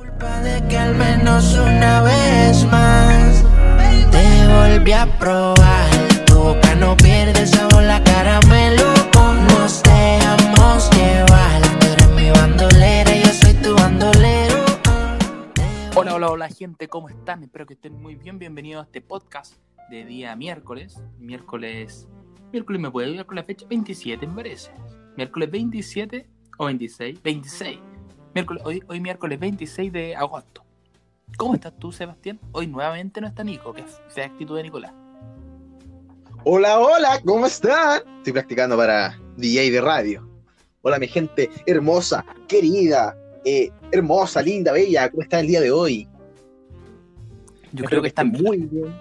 Culpa de que al menos una vez más te volví a probar. Tu boca no pierde sabor, la caramelo. Nos dejamos llevar. Tú eres mi bandolera, yo soy tu bandolero. Hola, hola, hola gente, ¿cómo están? Espero que estén muy bien. Bienvenidos a este podcast de día miércoles. Miércoles. Miércoles me puede ir con la fecha 27, me parece. Miércoles 27 o 26. 26. Miércoles, hoy, hoy miércoles 26 de agosto. ¿Cómo estás tú, Sebastián? Hoy nuevamente no está Nico, que es fea actitud de Nicolás. Hola, hola, ¿cómo están? Estoy practicando para DJ de radio. Hola, mi gente hermosa, querida, eh, hermosa, linda, bella. ¿Cómo están el día de hoy? Yo creo que están estén muy bien.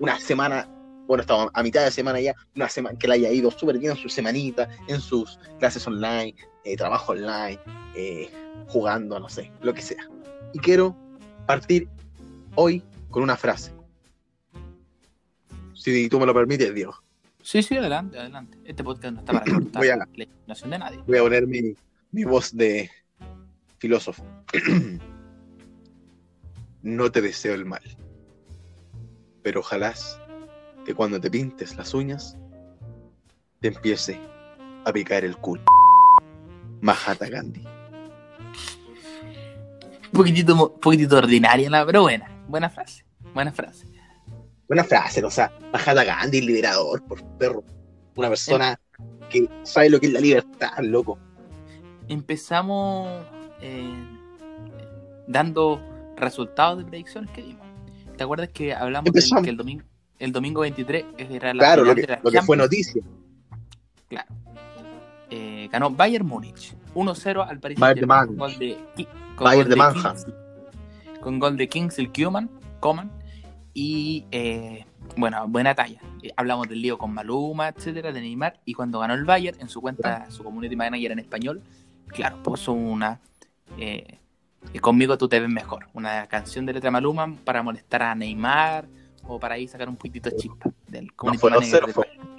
Una semana, bueno, estamos a mitad de semana ya, una semana que le haya ido súper bien en su semanita, en sus clases online, eh, trabajo online, eh, jugando, no sé, lo que sea. Y quiero partir hoy con una frase. Si tú me lo permites, Diego. Sí, sí, adelante, adelante. Este podcast no está para cortar Voy a- la imaginación de nadie. Voy a poner mi, mi voz de filósofo. no te deseo el mal, pero ojalá que cuando te pintes las uñas te empiece a picar el culo. Mahatma Gandhi. Un poquitito, poquitito ordinaria, la- pero buena. Buena frase. Buena frase. Buena frase, o sea, Mahatma Gandhi, liberador, por perro. Una persona que sabe lo que es la libertad, loco. empezamos eh, dando resultados de predicciones que dimos. ¿Te acuerdas que hablamos Empezamos. que el domingo, el domingo 23 era la Claro, lo que, de la lo que fue noticia. Claro. Eh, ganó Bayern Múnich 1-0 al Paris Bayern de Saint-Germain con Man. gol de, con Bayern gol de Manja. Kingsley- con gol de Kingsley Coman, Coman y eh, bueno, buena talla. Eh, hablamos del lío con Maluma, etcétera, de Neymar y cuando ganó el Bayern en su cuenta, su community manager en español, claro, puso una eh, conmigo tú te ves mejor, una canción de letra Maluma para molestar a Neymar o para ahí sacar un poquitito de chispa del No community fue manager 2-0, del fue. Bayern.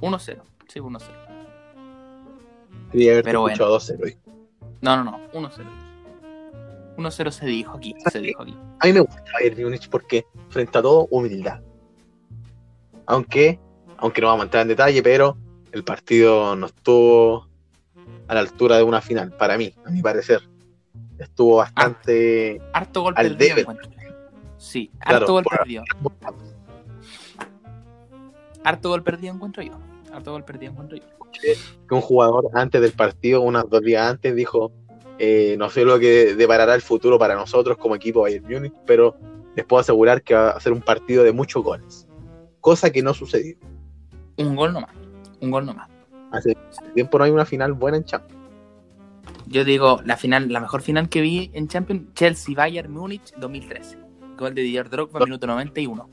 1-0, sí, 1-0. Quería haberte Pero escuchado 2-0 hoy. No, no, no, 1-0. 1-0 se dijo aquí, se dijo aquí. A mí me gusta Bayern Múnich porque frente a todo, humildad. Aunque, aunque no vamos a entrar en detalle, pero el partido no estuvo a la altura de una final, para mí, a mi parecer. Estuvo bastante... Harto gol Al perdido, debe. Sí, Claro, harto gol por- perdido. Harto gol perdido encuentro yo. Harto gol perdido encuentro yo. que un jugador antes del partido, unos dos días antes, dijo, eh, no sé lo que deparará el futuro para nosotros como equipo Bayern Múnich, pero les puedo asegurar que va a ser un partido de muchos goles. Cosa que no sucedió. Un gol nomás. Un gol nomás. Hace tiempo no hay una final buena en Champions. Yo digo, la final, la mejor final que vi en Champions, Chelsea Bayern Múnich 2013. Gol de Didier Drogba, No. minuto 91.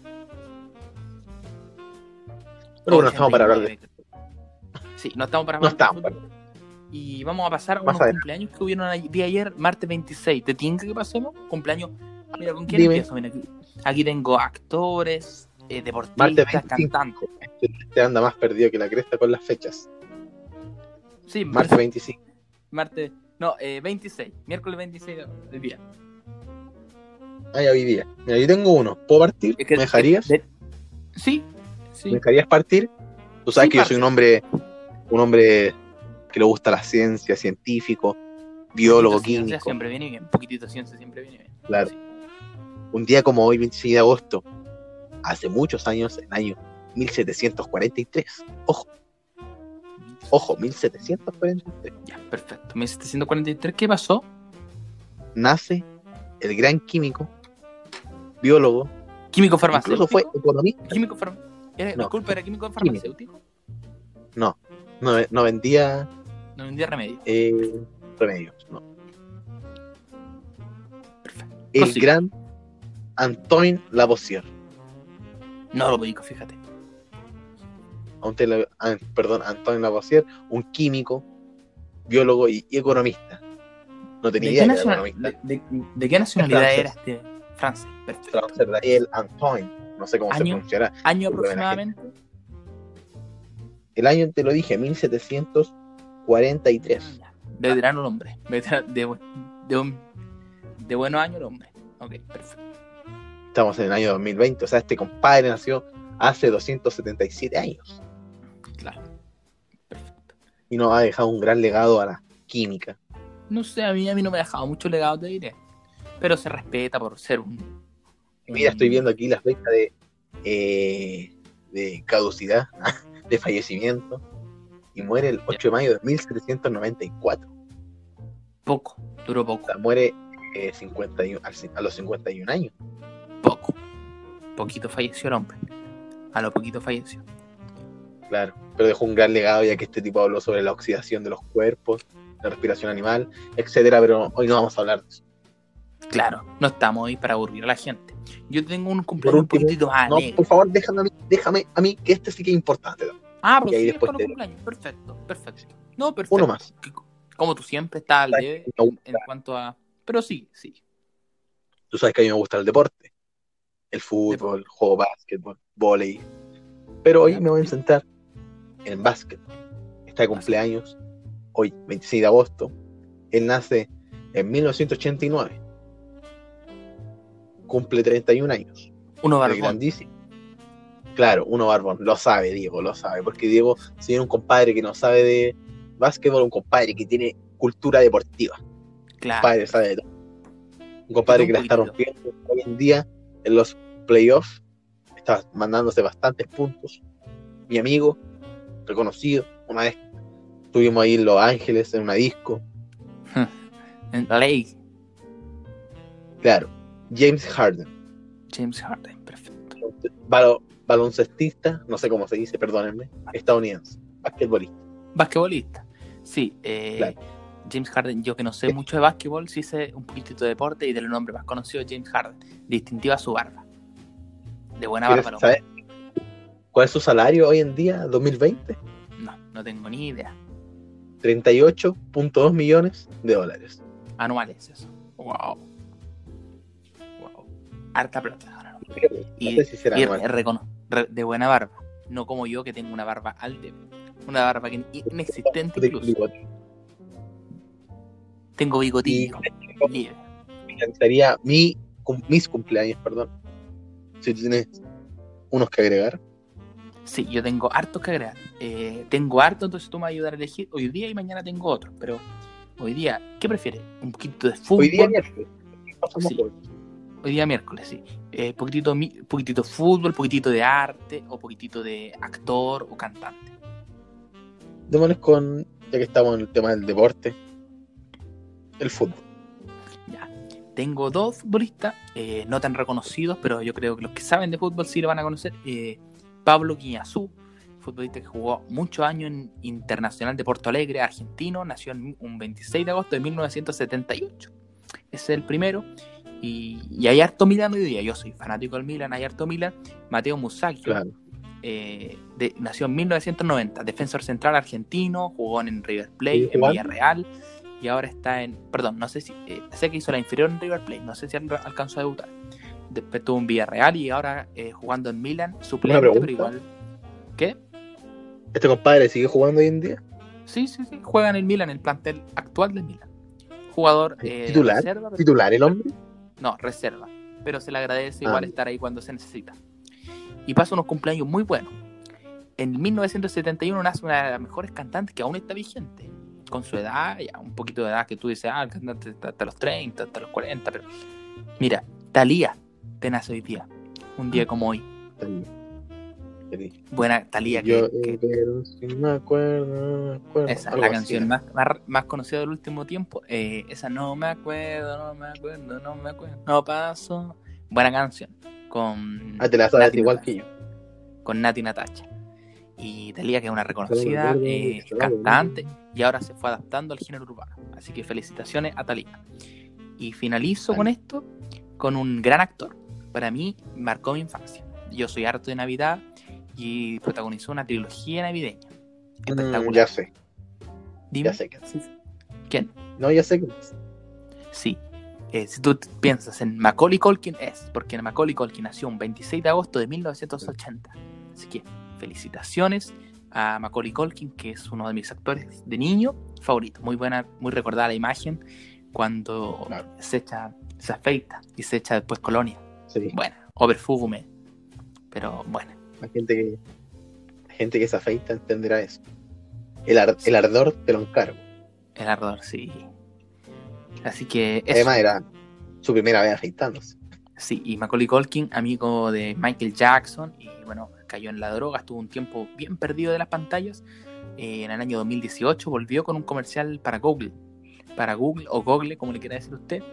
Pero bueno, estamos para hablar de... Sí, no estamos para No estamos. Y vamos a pasar a Más unos adelante. cumpleaños que hubieron ahí- día ayer, martes 26. ¿Te tinca que pasemos? Cumpleaños. Mira, ¿con quién Dime. empiezo? Mira, aquí, aquí tengo actores, eh, deportistas, Martes 25. cantantes. Este anda más perdido que la cresta con las fechas. Sí, Martes 25. martes. No, eh, 26. Miércoles 26 de- del día. Ah, ya hoy día. Mira, yo tengo uno. ¿Puedo partir? Es que- ¿Me dejarías? de- Sí, sí. ¿Me dejarías partir? Tú sabes Sí, que yo soy un hombre, un hombre que le gusta la ciencia, científico, biólogo, Poquitito ciencia químico. Siempre viene bien. Poquitito ciencia siempre viene bien. Claro. Sí. Un día como hoy, 26 de agosto, hace muchos años, en el año 1743. Ojo, ojo, 1743. Ya, perfecto. 1743, ¿qué pasó? Nace el gran químico, biólogo, Químico incluso farmacéutico. fue economista. Químico. Disculpa, era químico farmacéutico. No, no, no vendía No vendía remedio. eh, remedios. No. Perfecto. El gran Antoine Lavoisier. No lo ubico, fíjate. Antoine ah, perdón, Antoine Lavoisier, un químico, biólogo y, y economista. No ¿De tenía qué, idea era nacional- economista. de- de- de qué nacionalidad francés. era este francés? Perfecto. Francés, el Antoine, no sé cómo se Año. pronunciará. Año aproximadamente. El año te lo dije, 1743. Ya. Veterano el hombre. Veterano de, de, un, de buenos años el hombre. Ok, perfecto. Estamos en el año 2020, o sea, este compadre nació hace 277 años Claro. Perfecto. y nos ha dejado un gran legado a la química. No sé, a mí, a mí no me ha dejado mucho legado, te diré. Pero se respeta por ser un. Mira, un- estoy viendo aquí las fechas de, eh, de caducidad, de fallecimiento, y muere el 8 de mayo de 1794. Poco, duró O poco, sea, muere eh, 51, al cin- a los 51 años. poco. Poquito falleció el hombre. A lo poquito falleció. Claro, pero dejó un gran legado ya que este tipo habló sobre la oxidación de los cuerpos, la respiración animal, etcétera, pero hoy no vamos a hablar de eso. Claro, no estamos ahí para aburrir a la gente. Yo tengo un cumpleaños un poquitito No, alegre. por favor, déjame a mí, déjame a mí, que este sí que es importante. Ah, pero ahí sí, después te- cumpleaños. Perfecto, perfecto. No, perfecto. Uno más. Como tú siempre estás al debe en, cuanto a. Pero sí, sí. Tú sabes que a mí me gusta el deporte, el fútbol, juego básquetbol, volei. Pero hoy me voy a centrar en básquet. Está de cumpleaños, hoy, 26 de agosto. Él nace en 1989. Cumple 31 años. Uno barbón. grandísimo. Claro, uno barbón, lo sabe Diego, lo sabe, porque Diego, si tiene un compadre que no sabe de básquetbol, un compadre que tiene cultura deportiva, un Claro. compadre sabe de todo. Un compadre que la está Un rompiendo hoy en día en los playoffs, está mandándose bastantes puntos. Mi amigo, reconocido, una vez estuvimos ahí en Los Ángeles en una disco, En la ley. claro, James Harden, James Harden, perfecto. balo- baloncestista, no sé cómo se dice, perdónenme, estadounidense, basquetbolista. Basquetbolista. Sí, eh, Claro. James Harden, yo que no sé mucho de básquetbol, sí sé un poquitito de deporte y del nombre más conocido James Harden. Distintiva su barba. De buena ¿Quieres barba. el saber cuál es su salario hoy en día, 2020? hombre. No, no tengo ni idea. 38.2 millones de dólares. Anuales eso. Wow. Harta plata. No Y- sé si será Y anual. recono- re- de buena barba. No como yo que tengo una barba al debe. Una barba que inexistente De incluso. bigote. Tengo bigotillo. libre. Me encantaría mi, mis cumpleaños, perdón. Si tú tienes unos que agregar. Sí, yo tengo hartos que agregar. Eh, tengo harto, entonces tú me vas a ayudar a elegir. Hoy día y mañana tengo otro. Pero hoy día, ¿qué prefieres? ¿Un poquito de fútbol? Hoy día Sí. Hoy día miércoles, sí. Eh, poquitito, poquitito fútbol, poquitito de arte o poquitito de actor o cantante. Démonos con, ya que estamos en el tema del deporte, el fútbol. Ya. Tengo dos futbolistas, eh, no tan reconocidos, pero yo creo que los que saben de fútbol sí lo van a conocer. Eh, Pablo Guiñazú, futbolista que jugó muchos años en Internacional de Porto Alegre, argentino, nació un 26 de agosto de 1978. Ese es el primero. Y, y hay harto Milan hoy día. Yo soy fanático del Milan, hay harto Milan. Mateo Musacchio, Claro. eh, nació en 1990, defensor central argentino, jugó en River Plate, ¿Sigue en? Villarreal y ahora está en, perdón, no sé si, eh, sé que hizo la inferior en River Plate, no sé si al- alcanzó a debutar. Después tuvo en Villarreal y ahora eh, jugando en Milan, suplente, pero igual. ¿Qué? ¿Este compadre sigue jugando hoy en día? Sí, sí, sí, juega en el Milan, el plantel actual del Milan. Jugador eh, ¿Titular? reserva, ¿Titular el hombre? No, reserva. Pero se le agradece igual Ah. estar ahí cuando se necesita. Y pasa unos cumpleaños muy buenos. En 1971 nace una de las mejores cantantes que aún está vigente. Con su edad, ya un poquito de edad que tú dices, ah, el cantante está hasta los 30, hasta los 40, pero. Mira, Talía te nace hoy día. Un día como hoy. Feliz. Buena Talía que, Yo, que- eh, pero si no me acuerdo, me acuerdo. esa es la canción más, más, más conocida del último tiempo. Eh, esa no me acuerdo, no me acuerdo, no me acuerdo, no paso. Buena canción. Con Ah, te la sabes igual Natacha. que yo. con Nati Natacha. Y Talía, que es una reconocida eh, cantante, y ahora se fue adaptando al género urbano. Así que felicitaciones a Talía. Y finalizo con esto, con un gran actor. Para mí, marcó mi infancia. Yo soy harto de Navidad y protagonizó una trilogía navideña. Mm, Espectacular. ya sé. Dime. ya sé sí. ¿Quién? No, ya sé que Sí. Eh, si tú piensas en Macaulay Culkin, es porque Macaulay Culkin nació un 26 de agosto de 1980. Así que felicitaciones a Macaulay Culkin, que es uno de mis actores de niño favoritos. Muy buena, muy recordada la imagen cuando Claro. se echa, se afeita y se echa después colonia. Sí, Bueno, o perfume. Pero bueno, la gente que, la gente que se afeita entenderá eso. El, ar- el ardor te lo encargo. el ardor, sí. Así que eso. Además era su primera vez afeitándose. Sí, y Macaulay Culkin, amigo de Michael Jackson, y bueno, cayó en la droga, estuvo un tiempo bien perdido de las pantallas. Eh, en el año 2018 volvió con un comercial para Google, para Google o Google, como le quiera decir usted,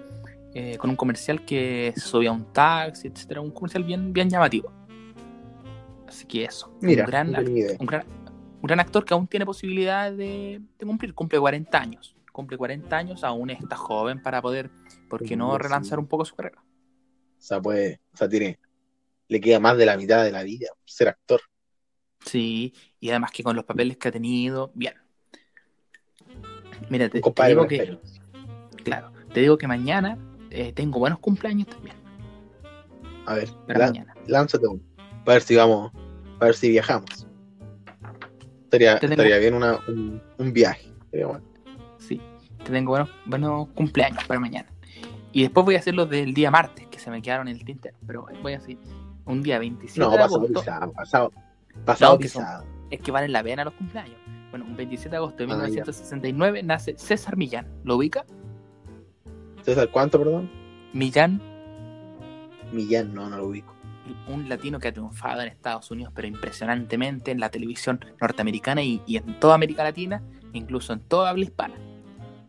eh, con un comercial que subía un taxi, etcétera, un comercial bien, bien llamativo. Así que eso, Mira, un gran, no tenía idea. un gran, un gran actor que aún tiene posibilidad de, de cumplir, cumple 40 años, cumple 40 años, aún está joven para poder, ¿por qué no relanzar un poco su carrera? O sea, puede, o sea, tiene, le queda más de la mitad de la vida ser actor. Sí, y además que con los papeles que ha tenido, bien. Mira, te, digo que, claro, te digo que mañana eh, tengo buenos cumpleaños también, A ver, para la- mañana. lánzate uno. Para ver si vamos, para ver si viajamos. Estaría, estaría bien una, un, un viaje. Estaría bueno. Sí, te tengo buenos, buenos cumpleaños para mañana. Y después voy a hacer los del día martes, que se me quedaron en el tintero. Pero voy a decir, un día 27 No, de agosto, pisado, pasado, pasado No, que son- pisado. es que valen la pena los cumpleaños. Bueno, un 27 de agosto de Ah, ya. 1969 nace César Millán. ¿Lo ubica? César, ¿cuánto, perdón? Millán Millán, no, no lo ubico. Un latino que ha triunfado en Estados Unidos, pero impresionantemente en la televisión norteamericana y, y en toda América Latina, incluso en toda habla hispana.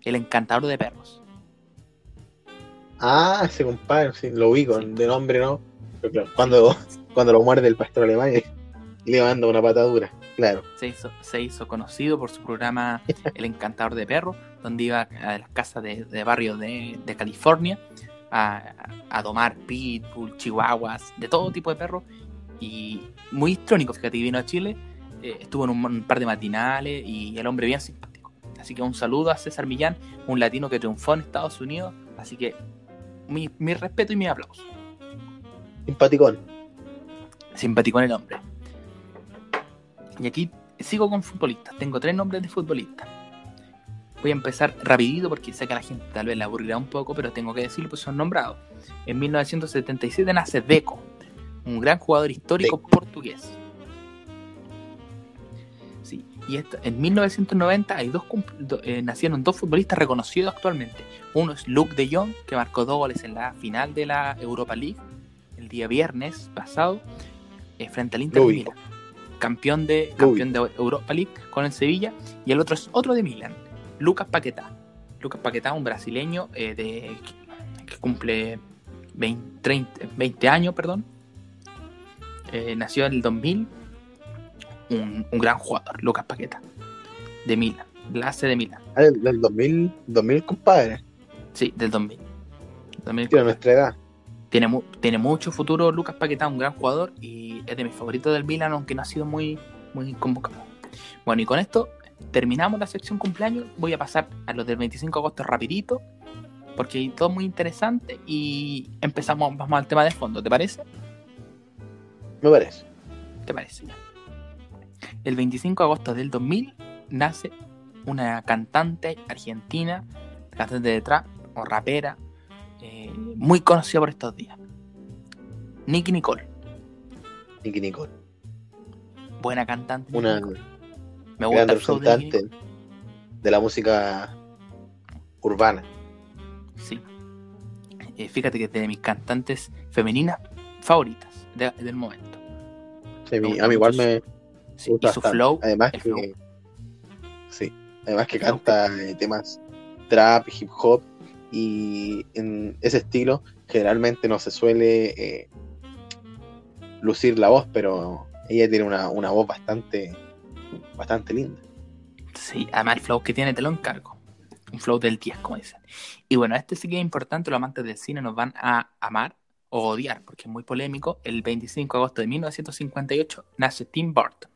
El encantador de perros. Ah, ese compadre, sí, lo ubico, Sí. de nombre no. Pero claro, cuando, cuando lo muerde el pastor alemán y le manda una patadura, claro. Se hizo, se hizo conocido por su programa El encantador de perros, donde iba a las casas de, de barrios de, de California a, a domar pitbull, chihuahuas, de todo tipo de perros. Y muy histrónico, fíjate, vino a Chile, eh, estuvo en un, un par de matinales y el hombre bien simpático. Así que un saludo a César Millán, un latino que triunfó en Estados Unidos. Así que mi, mi respeto y mi aplauso. Simpaticón. Simpático en el hombre. Y aquí sigo con futbolistas. Tengo tres nombres de futbolistas. Voy a empezar rapidito porque sé que a la gente tal vez le aburrirá un poco, pero tengo que decirlo, pues son nombrados. En 1977 nace Deco, un gran jugador histórico portugués. Sí, y esto- en 1990 hay dos, do- eh, nacieron dos futbolistas reconocidos actualmente. Uno es Luke de Jong, que marcó dos goles en la final de la Europa League el día viernes pasado eh, frente al Inter de. Milán. Campeón de, campeón de Europa League con el Sevilla. Y el otro es otro de Milán, Lucas Paquetá. Lucas Paquetá, un brasileño eh, de, que cumple 20, 30 20 años, perdón. Eh, nació en el 2000. Un, un gran jugador, Lucas Paquetá. De Milán, la AC de Milán. Ah, del, del 2000, 2000, compadre. Sí, del 2000. 2000. Tiene nuestra edad. Tiene, mu- tiene mucho futuro Lucas Paquetá, un gran jugador y es de mis favoritos del Milan, aunque no ha sido muy, muy convocado. Bueno, y con esto terminamos la sección cumpleaños. Voy a pasar a los del 25 de agosto rapidito, porque hay todo muy interesante y empezamos, vamos al tema de fondo, ¿te parece? Me parece. ¿Te parece? El 25 de agosto del 2000 nace una cantante argentina, cantante de trap o rapera, eh, muy conocida por estos días. Nicky Nicole, Nicky Nicole. buena cantante. Una Nicole. Me gran gusta el de la música urbana. Sí. Eh, fíjate que es de mis cantantes femeninas favoritas de- del momento. Sí, a, mí, Me a mí igual me Sí, gusta y su flow, Además que, flow. sí, además que canta eh, temas trap, hip hop y en ese estilo generalmente no se suele eh, lucir la voz, pero ella tiene una, una voz bastante bastante linda. Sí, además el flow que tiene te lo encargo. Un flow del 10, como dicen. Y bueno, este sí que es importante, los amantes del cine nos van a amar o odiar, porque es muy polémico. El 25 de agosto de 1958 nace Tim Burton.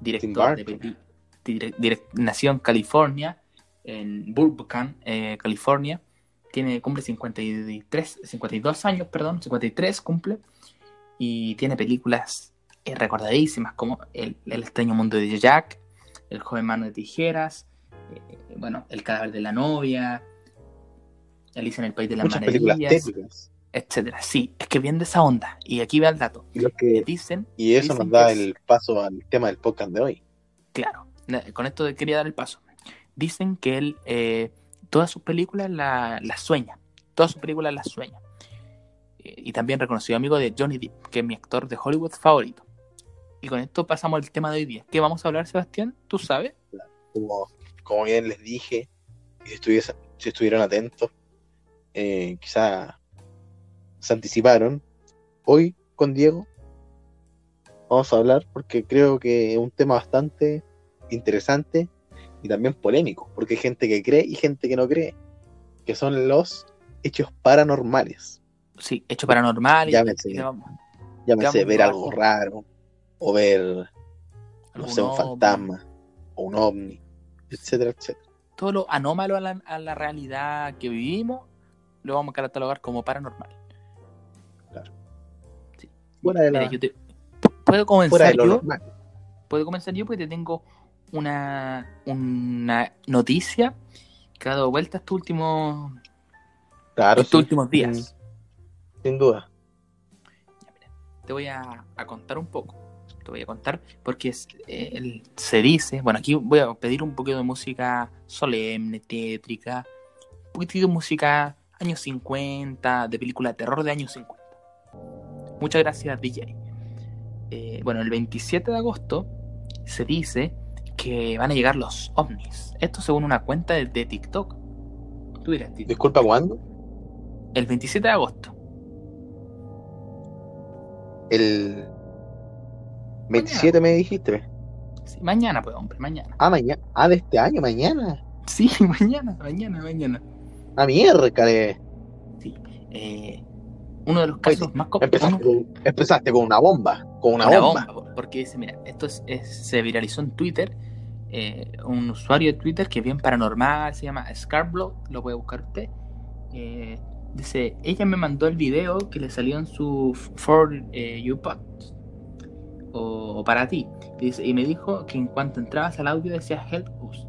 Director de Burton. direc- nació en California, en Burbank, eh, California. Tiene, cumple 53, 52 años, perdón, 53 cumple. Y tiene películas eh, recordadísimas como el, el extraño mundo de Jack, El joven mano de tijeras, eh, bueno, El cadáver de la novia, Alicia en el País de las muchas Maravillas, etcétera. Sí, es que bien de esa onda. Y aquí va el dato. Y, lo que, Dicen, y eso dicen nos da el paso al tema del podcast de hoy. claro, con esto quería dar el paso. Dicen que él eh, todas sus películas la- las sueña. Todas sus películas las sueña. Y también reconocido amigo de Johnny Depp, que es mi actor de Hollywood favorito. Y con esto pasamos al tema de hoy día. ¿Qué vamos a hablar, Sebastián? ¿Tú sabes? Como, como bien les dije, si, estuviese- si estuvieron atentos, eh, quizá se anticiparon. Hoy con Diego vamos a hablar porque creo que es un tema bastante interesante y también polémico, porque hay gente que cree y gente que no cree, que son los hechos paranormales. Sí, hecho paranormal. y- Llámese. Llámese ver algo raro, o ver, no sé, un ovni, fantasma, o un ovni, etcétera, etcétera. Todo lo anómalo a la, a la realidad que vivimos, lo vamos a catalogar como paranormal. Sí. Fuera de Mira, yo te- ¿Puedo comenzar Fuera de lo yo? normal. Puedo comenzar yo porque te tengo una, una noticia que ha dado vuelta estos últimos, Claro, estos sí, últimos días. sin duda. Ya, mira, te voy a, a contar un poco. Te voy a contar porque es, eh, se dice, bueno, aquí voy a pedir un poquito de música solemne, tétrica, un poquitito de música años 50, de película de terror de años 50. Muchas gracias, DJ. Eh, bueno, el 27 de agosto se dice que van a llegar los ovnis. Esto según una cuenta de, de TikTok. Tú dirás, TikTok. Disculpa, ¿cuándo? El 27 de agosto. El 27 me dijiste. Sí, mañana, pues, hombre, mañana. Ah, mañana. Ah, de este año, mañana. Sí, mañana, mañana, mañana. Ah, miércoles. Sí. Eh, uno de los casos más Empezaste, con, empezaste con una bomba. Con una, una bomba. bomba, porque dice, mira, esto es, es- se viralizó en Twitter, eh, un usuario de Twitter que es bien paranormal, se llama Scarblow, lo puede buscar usted. eh, dice, ella me mandó el video que le salió en su For eh, o, para ti, y, me dijo que en cuanto entrabas al audio decía Help Us.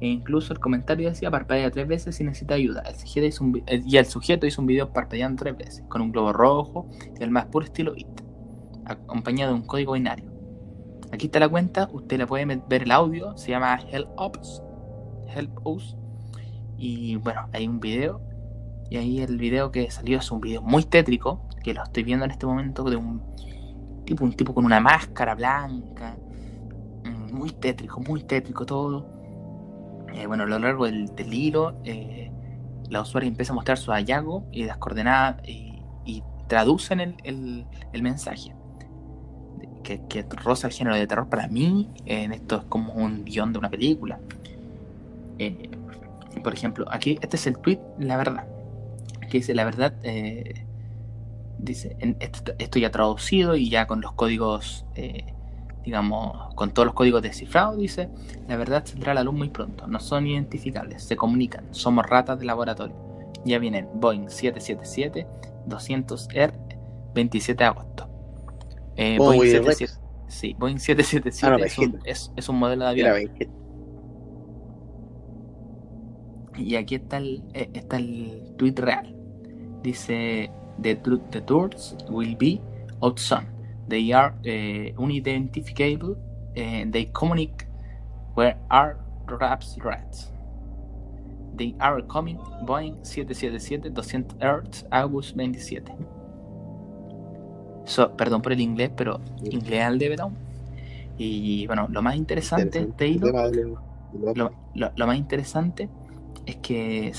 E incluso el comentario decía parpadea tres veces si necesita ayuda. El sujeto hizo un eh, y el sujeto hizo un video parpadeando tres veces, con un globo rojo y el más puro estilo IT acompañado de un código binario. Aquí está la cuenta, usted la puede ver el audio, se llama Help Us, Help Us. Y bueno, hay un video, y ahí el video que salió es un video muy tétrico, que lo estoy viendo en este momento de un tipo, un tipo con una máscara blanca, mm, muy tétrico, muy tétrico todo. Eh, bueno, a lo largo del, del eh, la usuaria empieza a mostrar su hallazgo y las coordenadas y, traducen el, el- el mensaje que, que roza el género de terror para mí, esto es como un guion de una película. Eh, por ejemplo, aquí, este es el tweet, la verdad. Que dice, la verdad, eh, dice, en- esto, esto ya traducido y ya con los códigos, eh, digamos, con todos los códigos descifrados, dice, la verdad saldrá a la luz muy pronto, no son identificables, se comunican, somos ratas de laboratorio. Ya vienen Boeing 777, 200R, 27 de agosto. Eh, Oh, Boeing Willy 77 Rex. Sí, Boeing 777 Ah, no, es, un, es, es un modelo de avión. Era 20. Y aquí está el, eh, está el tweet real. Dice: The, the will be outsun. They are eh, unidentifiable. eh, they communicate where are raps rats. They are coming Boeing 777 200 Earth August 27. So, perdón por el inglés, pero inglés al de Betón. Y bueno, lo más interesante de este hilo lo, lo- lo más interesante es que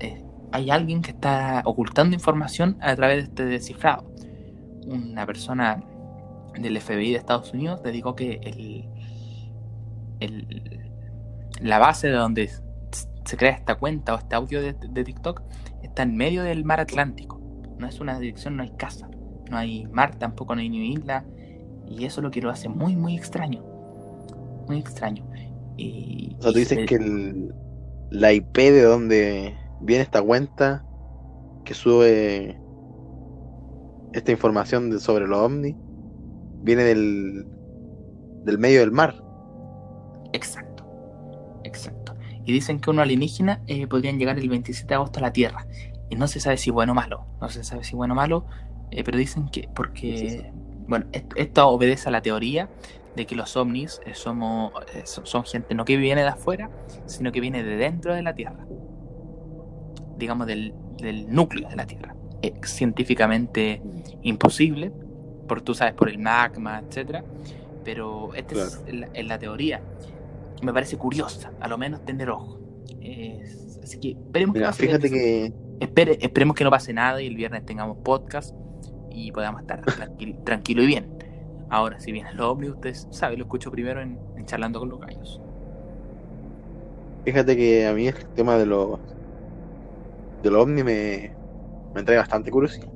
eh, hay alguien que está ocultando información a través de este descifrado. Una persona del FBI de Estados Unidos dedicó que el, el- la base de donde se crea esta cuenta o este audio de, de TikTok está en medio del mar Atlántico. No es una dirección, no hay casa, no hay mar, tampoco no hay ni isla. Y eso es lo que lo hace muy, muy extraño. Muy extraño. Y, O sea, tú dices se- que el- la IP de donde viene esta cuenta que sube esta información de- sobre los ovnis viene del, del medio del mar. Exacto, exacto. Y dicen que unos alienígenas eh, podrían llegar el 27 de agosto a la Tierra. Y no se sabe si bueno o malo. No se sabe si bueno o malo. eh, pero dicen que. Porque. Bueno, esto, esto obedece a la teoría de que los ovnis eh, somos, eh, son, son gente no que viene de afuera, sino que viene de dentro de la Tierra. Digamos, del, del núcleo de la Tierra. Es científicamente imposible, por tú sabes, por el magma, etcétera. Pero esta es la, es la teoría. Me parece curiosa, a lo menos tener ojo. Es- así que esperemos que, Mira, fíjate que espere- esperemos que no pase nada y el viernes tengamos podcast y podamos estar tranquilo, tranquilo y bien. Ahora, si viene el ovni, ustedes saben, lo escucho primero en, en Charlando con los Gallos. Fíjate que a mí el tema de los de los ovni me, me trae bastante curiosidad.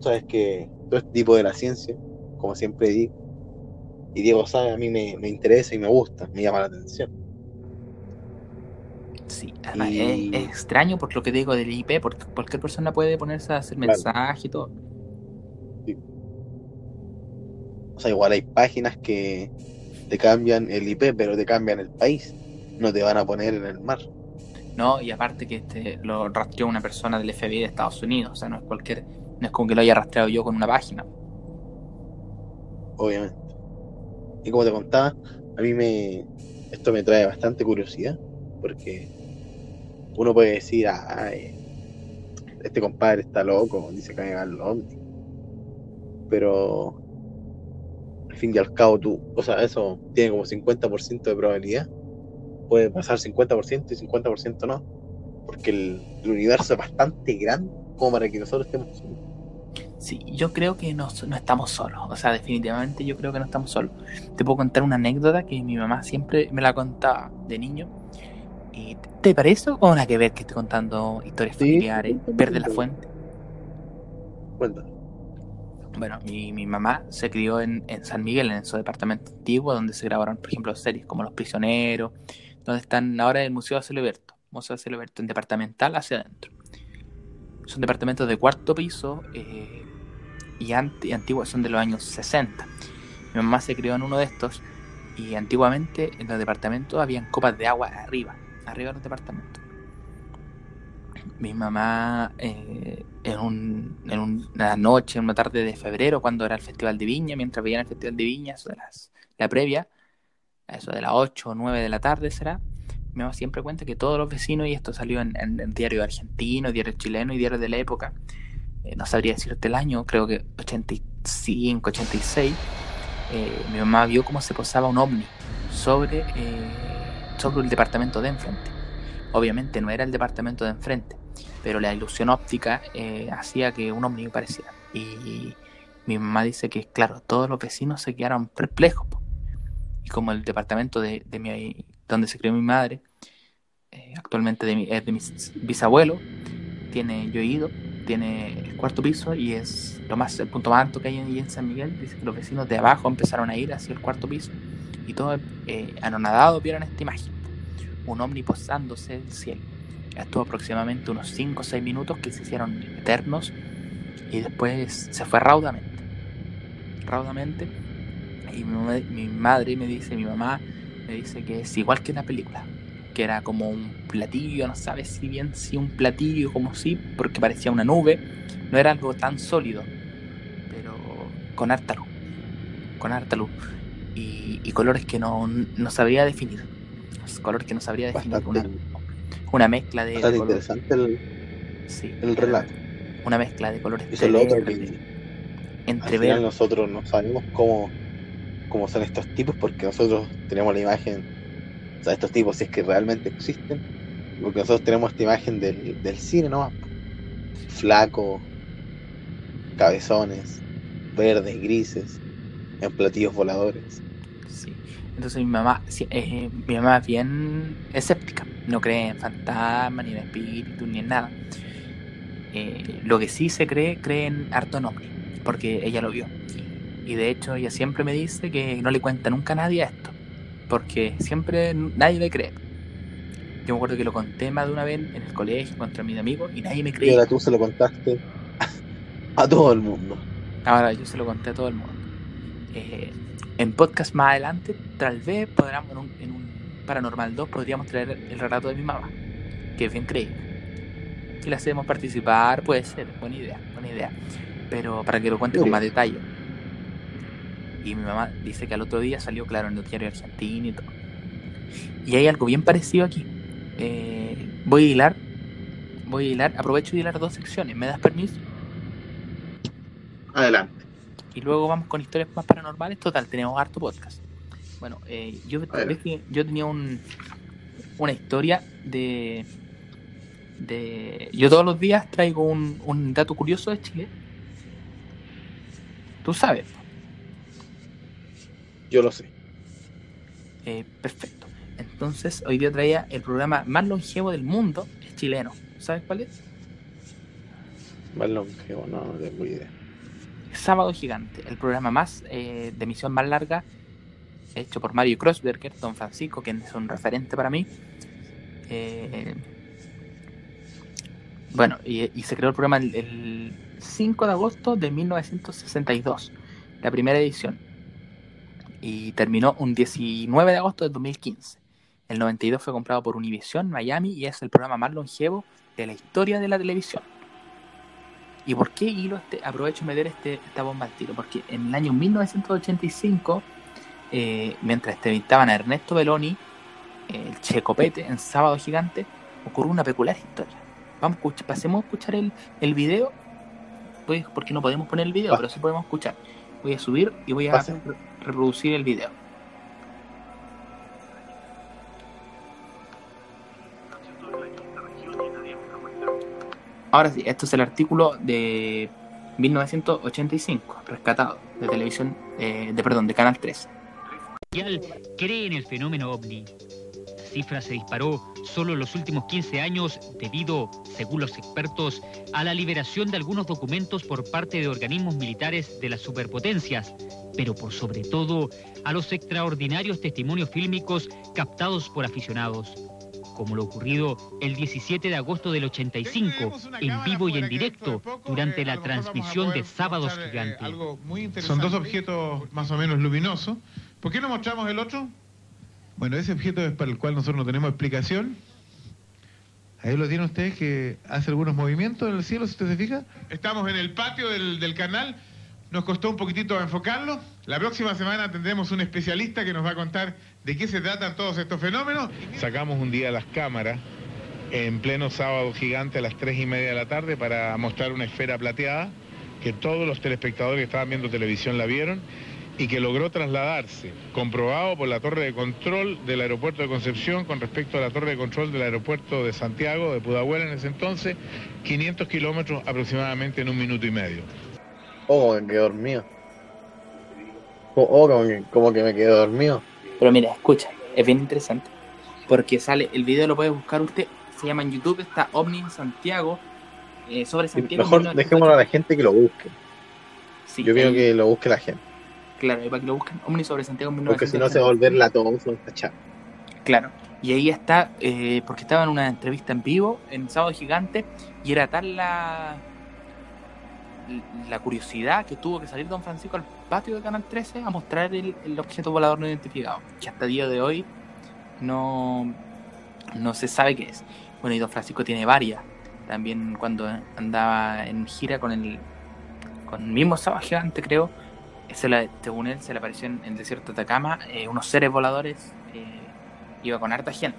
Sabes que todo este tipo de la ciencia, como siempre digo, y Diego sabe, a mí me, me interesa y me gusta, me llama la atención. Sí, además Y- es, es extraño por lo que digo del IP, porque cualquier persona puede ponerse a hacer Claro. mensaje y todo. O sea, igual hay páginas que te cambian el IP, pero te cambian el país. No te van a poner en el mar. ¿No? Y aparte que este lo rastreó una persona del FBI de Estados Unidos, o sea, no es cualquier, no es como que lo haya rastreado yo con una página. obviamente. Y como te contaba, a mí me esto me trae bastante curiosidad, porque uno puede decir, "Ay, este compadre está loco, dice que va los ovnis. Pero al fin y al cabo tú, o sea, eso tiene como 50% de probabilidad. Puede pasar 50% y 50% no. Porque el, el universo es bastante grande como para que nosotros estemos solos. Sí, yo creo que no, no estamos solos. O sea, definitivamente yo creo que no estamos solos. Te puedo contar una anécdota que mi mamá siempre me la contaba de niño. ¿Y ¿Te parece o nada que ver que estoy contando historias Sí, familiares? cuéntame, Verde la cuéntame. fuente. Cuéntame. Bueno, mi, mi mamá se crió en, en San Miguel, en su departamento antiguo, donde se grabaron, por ejemplo, series como Los Prisioneros, donde están ahora el Museo de Celeberto. Museo de Celeberto, en departamental hacia adentro. Son departamentos de cuarto piso eh, y, ant- y antiguos, son de los años 60. Mi mamá se crió en uno de estos y antiguamente en los departamentos habían copas de agua arriba, arriba de los departamentos. Mi mamá eh, en, un- en una noche, en una tarde de febrero, cuando era el Festival de Viña, mientras veían el Festival de Viña, las, la previa, eso de las 8 o 9 de la tarde será, mi mamá siempre cuenta que todos los vecinos, y esto salió en, en, en diario argentino, diario chileno y diario de la época, eh, no sabría decirte el año, creo que 85, 86, eh, mi mamá vio cómo se posaba un ovni sobre, eh, sobre el departamento de enfrente. Obviamente no era el departamento de enfrente, pero la ilusión óptica hacía que un ovni pareciera. Y mi mamá dice que, claro, todos los vecinos se quedaron perplejos. Y como el departamento de, de mi, donde se crió mi madre, eh, actualmente de mi, es de mis bisabuelos, tiene, yo he ido, tiene el cuarto piso y es lo más, el punto más alto que hay ahí en San Miguel. Dice que los vecinos de abajo empezaron a ir hacia el cuarto piso y todos eh, anonadados vieron esta imagen. Un ovni posándose del cielo. Estuvo aproximadamente unos 5 o 6 minutos que se hicieron eternos y después se fue raudamente. Raudamente. Y mi, madre me dice, mi mamá me dice que es igual que en la película. Que era como un platillo, no sabes si bien si un platillo como sí, porque parecía una nube. No era algo tan sólido, pero con harta luz. Con harta luz. Y, y colores que no, no sabría definir. Colores que no sabría definir. Una, Bastante, una mezcla de, de interesante el, Sí, el relato. Una mezcla de colores Eso es lo otro que entre al final verde. nosotros no sabemos cómo, cómo son estos tipos porque nosotros tenemos la imagen, o sea, estos tipos si es que realmente existen, porque nosotros tenemos esta imagen del, cine, ¿no? Flaco, cabezones, verdes, grises, en platillos voladores. Sí. Entonces mi mamá, eh, mi mamá es bien escéptica, no cree en fantasmas, ni en espíritus, ni en nada. Eh, lo que sí se cree, cree en harto ovni, porque ella lo vio. Y de hecho ella siempre me dice que no le cuenta nunca a nadie esto, porque siempre nadie le cree. Yo me acuerdo que lo conté más de una vez en el colegio contra mis amigos y nadie me Y creía. ahora tú se lo contaste a todo el mundo. Ahora yo se lo conté a todo el mundo. Eh, en podcast más adelante, tal vez podamos, en un, en un Paranormal 2 podríamos traer el relato de mi mamá, que es bien creíble. y la hacemos participar, puede ser, buena idea, buena idea. Pero para que lo cuente con más detalle. Y mi mamá dice que al otro día salió, claro, en el diario argentino y todo. Y hay algo bien parecido aquí. Eh, voy a hilar, voy a hilar, aprovecho de hilar dos secciones. ¿Me das permiso? Adelante. Y luego vamos con historias más paranormales. Total, tenemos harto podcast. Bueno, eh, yo, ves que yo tenía un, una historia de, de... Yo todos los días traigo un, un dato curioso de Chile. Tú sabes. Yo lo sé. Eh, perfecto. Entonces, hoy día traía el programa más longevo del mundo, es chileno. ¿Sabes cuál es? Más longevo, no, no tengo idea. Sábado Gigante, el programa más eh, de emisión más larga, hecho por Mario Crossberger, Don Francisco, quien es un referente para mí. Eh, bueno, y, se creó el programa el, 5 de agosto de 1962, la primera edición. Y terminó un 19 de agosto de 2015. El 92 fue comprado por Univision Miami y es el programa más longevo de la historia de la televisión. ¿Y por qué hilo este? Aprovecho de meter este, esta bomba al tiro. Porque en el año 1985, eh, mientras entrevistaban a Ernesto Belloni, el Checopete en Sábado Gigante, ocurrió una peculiar historia. Vamos, pasemos a escuchar el, el video, pues, porque no podemos poner el video, pero sí podemos escuchar. Voy a subir y voy a reproducir el video. Ahora sí, esto es el artículo de 1985, rescatado, de televisión, eh, de perdón, de Canal 3. cree en el fenómeno ovni. La cifra se disparó solo en los últimos 15 años debido, según los expertos, a la liberación de algunos documentos por parte de organismos militares de las superpotencias, pero por sobre todo a los extraordinarios testimonios fílmicos captados por aficionados como lo ocurrido el 17 de agosto del 85, en vivo y en directo, durante la transmisión de Sábados eh, Gigantes. Son dos objetos más o menos luminosos. ¿Por qué no mostramos el otro? Bueno, ese objeto es para el cual nosotros no tenemos explicación. Ahí lo tienen ustedes que hace algunos movimientos en el cielo, si usted se fija. Estamos en el patio del, del canal. Nos costó un poquitito enfocarlo. La próxima semana tendremos un especialista que nos va a contar de qué se tratan todos estos fenómenos. Sacamos un día las cámaras en pleno sábado gigante a las tres y media de la tarde para mostrar una esfera plateada que todos los telespectadores que estaban viendo televisión la vieron y que logró trasladarse, comprobado por la torre de control del aeropuerto de Concepción con respecto a la torre de control del aeropuerto de Santiago, de Pudahuel en ese entonces, 500 kilómetros aproximadamente en un minuto y medio. Oh, me quedé dormido. Oh, oh como, que, como que me quedé dormido. Pero mira, escucha, es bien interesante. Porque sale, el video lo puede buscar usted, se llama en YouTube, está OVNI en Santiago, eh, sobre Santiago. Mejor dejémoslo a la gente que lo busque. Yo quiero que lo busque la gente. Claro, para que lo busquen, OVNI sobre Santiago Porque si no se va a volver la tonsa chat. Claro, y ahí está, eh, porque estaba en una entrevista en vivo, en Sábado Gigante, y era tal la la curiosidad que tuvo que salir Don Francisco al patio de Canal 13 a mostrar el, objeto volador no identificado, que hasta el día de hoy no, no se sabe qué es. Bueno, y Don Francisco tiene varias. También cuando andaba en gira con el, con el mismo sábado gigante, creo, se la, según él, se le apareció en el desierto de Atacama eh, unos seres voladores. Eh, iba con harta gente,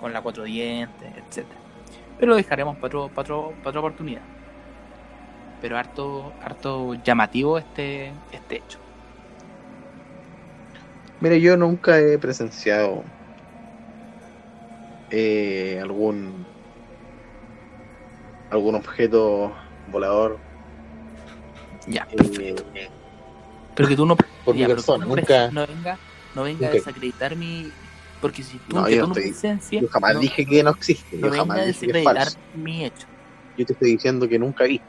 con la cuatro dientes, etc. Pero lo dejaremos para, para otra oportunidad pero harto, harto llamativo este, este hecho. Mire, yo nunca he presenciado eh, algún algún objeto volador. Ya. Pero que tú no, por mi persona, nunca, no venga, no venga a desacreditar mi porque si tú, no, yo, no presencia, yo jamás dije que no existe, no yo jamás a desacreditar mi hecho. Yo te estoy diciendo que nunca vi.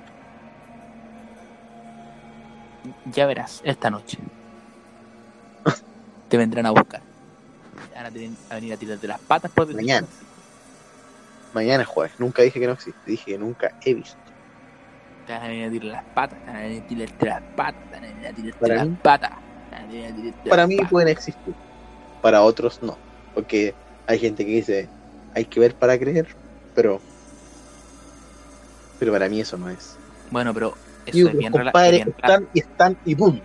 Ya verás, esta noche. te vendrán a buscar. Van a, venir a tirarte las patas por detrás. Mañana. Mañana jueves. Nunca dije que no existe. Dije que nunca he visto. Te van a venir a tirar las patas. Te van a venir a tirarte las patas. Te van a venir a tirarte las patas. Para mí pueden existir. Para otros no. Porque hay gente que dice, hay que ver para creer. Pero pero para mí eso no es. Bueno, pero eso Y es los bien, rela- compadres bien están y están y ¡pum!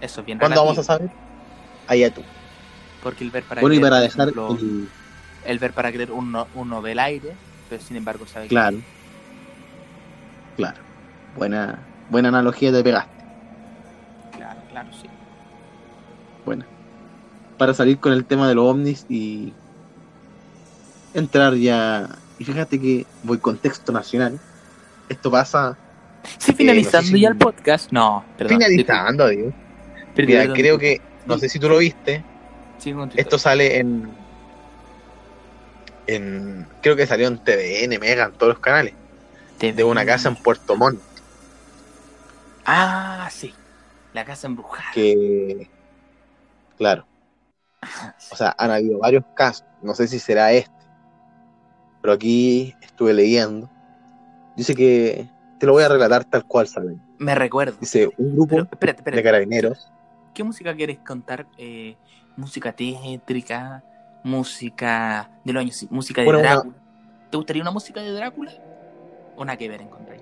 Eso es bien ¿Cuándo vamos a relativo, saber? Allá tú. Porque el ver para Bueno, y creer, para por dejar ejemplo, el- el ver para creer uno, uno ve el aire, pero sin embargo sabe que- Claro. Claro. Buena, buena analogía te pegaste. Claro, claro, sí. Buena. Para salir con el tema de los ovnis y entrar ya. Y fíjate que voy contexto nacional. Esto pasa Sí, finalizando no sé si- ya el podcast. No, perdón. finalizando, digo. Mira, perdón, creo que, no sé si tú lo viste, tu esto sale en, en, creo que salió en TVN, Mega, en todos los canales, de una casa en Puerto Montt, Ah, sí. La casa embrujada. que, claro, o sea, han habido varios casos, no sé si será este, pero aquí estuve leyendo, dice que, te lo voy a relatar tal cual sale, Me recuerdo. dice, un grupo Pero, espérate, de carabineros, ¿Qué música quieres contar? Eh, música tétrica, música de los años, música de Bueno, una- Drácula. ¿Te gustaría una música de Drácula? ¿O nada que ver encontrar?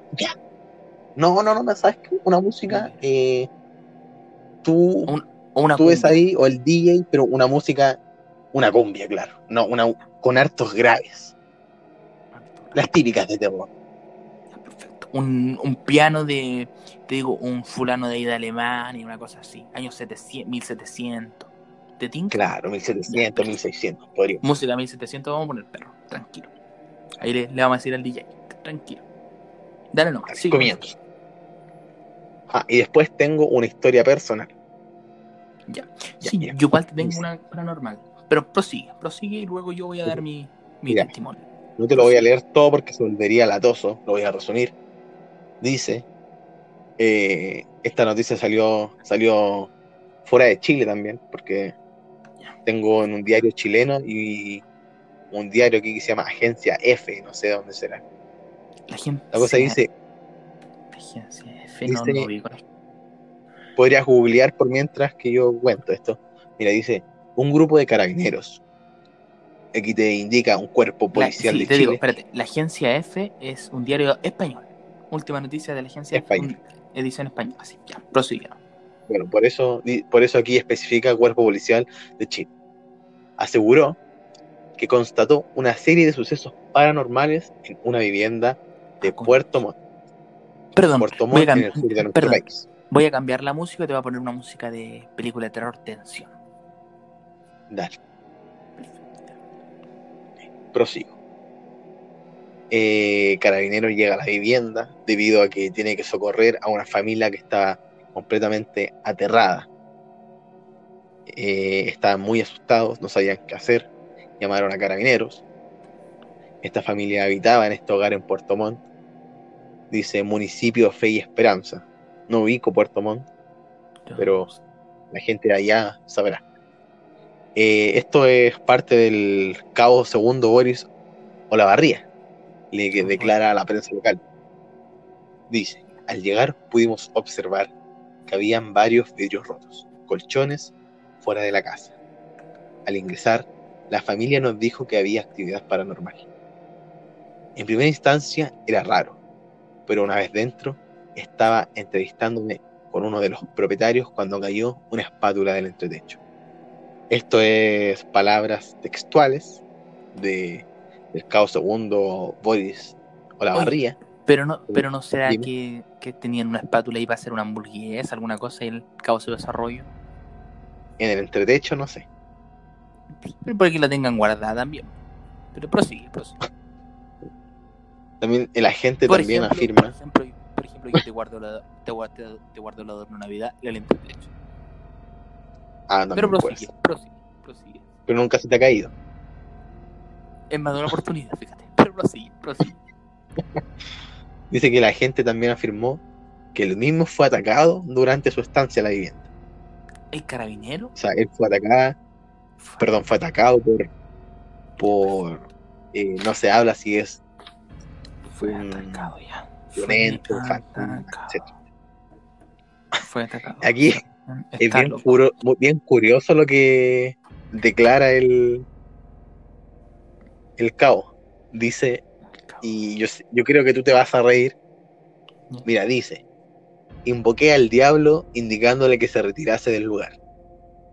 No, no, no, ¿sabes qué? Una música, eh, tú... Un- O una tú ves ahí, o el DJ, pero una música, una cumbia, claro. No, una con hartos graves. Las típicas de terror. Un, un piano de, te digo, un fulano de ahí de Alemania, una cosa así. Años 700, 1700. ¿Te tinca? Claro, 1700, 1600, podría. Música 1700, vamos a poner perro, tranquilo. Ahí le, le vamos a decir al DJ, tranquilo. Dale nomás. Comienzo. Ah, y después tengo una historia personal. Ya. Ya, Sí, yo igual te tengo una paranormal. Pero prosigue, prosigue y luego yo voy a dar mi, mi Mira. testimonio. No te lo voy a leer todo porque se volvería latoso, lo voy a resumir. Dice, eh, esta noticia salió, salió fuera de Chile también, porque tengo en un diario chileno y un diario aquí que se llama Agencia F, no sé dónde será. La gente. La cosa dice, agencia F, no, la- podrías googlear por mientras que yo cuento esto. Mira, dice, un grupo de carabineros. Aquí te indica un cuerpo La- policial sí, de te Chile. digo, espérate. La agencia F es un diario español. Última noticia de la agencia Español. F, un- edición española. Así, ya, prosigue. Bueno, por eso, por eso aquí especifica Cuerpo Policial de Chile. Aseguró que constató una serie de sucesos paranormales en una vivienda de Ah, Puerto Montt, Perdón, Puerto Montt en el sur de nuestro perdón, país. voy a cambiar la música y te voy a poner una música de película de terror tensión. Dale. Prosigo. Eh, Carabinero llega a la vivienda debido a que tiene que socorrer a una familia que está completamente aterrada. Eh, estaban muy asustados, no sabían qué hacer. Llamaron a carabineros. Esta familia habitaba en este hogar en Puerto Montt. Dice municipio Fe y Esperanza. No ubico Puerto Montt, Pero- la gente de allá sabrá. Eh, esto es parte del cabo segundo Boris Olavarría, le que declara a la prensa local. Dice, al llegar pudimos observar que habían varios vidrios rotos, colchones fuera de la casa. Al ingresar, la familia nos dijo que había actividad paranormal. En primera instancia era raro, pero una vez dentro, estaba entrevistándome con uno de los propietarios cuando cayó una espátula del entretecho. Esto es palabras textuales de, del cabo segundo Boris Olavarría. Pero no, pero no será que, que tenían una espátula ahí para hacer una hamburguesa, alguna cosa y el cabo se desarrollo. En el entretecho, no sé. Pero por aquí la tengan guardada también. Pero prosigue, prosigue. También el agente Por también ejemplo, afirma. Por ejemplo, por ejemplo, yo te guardo, la, te, guardo, te guardo el adorno de Navidad y el entretecho. Ah, Pero también puede prosigue, ser. prosigue, prosigue. Pero nunca se te ha caído. Es más de una oportunidad, fíjate. Pero prosigue, prosigue. Dice que el agente también afirmó que el mismo fue atacado durante su estancia en la vivienda. ¿El carabinero? O sea, él fue atacado, perdón, fue atacado por, por, eh, no se habla si es Fue atacado ya. violento, Fue fantasma, atacado. etc. Fue atacado. Aquí Es Está bien, curo- curioso lo que declara el, el cabo. Dice, y yo, yo creo que tú te vas a reír, Mira, dice, invoqué al diablo indicándole que se retirase del lugar.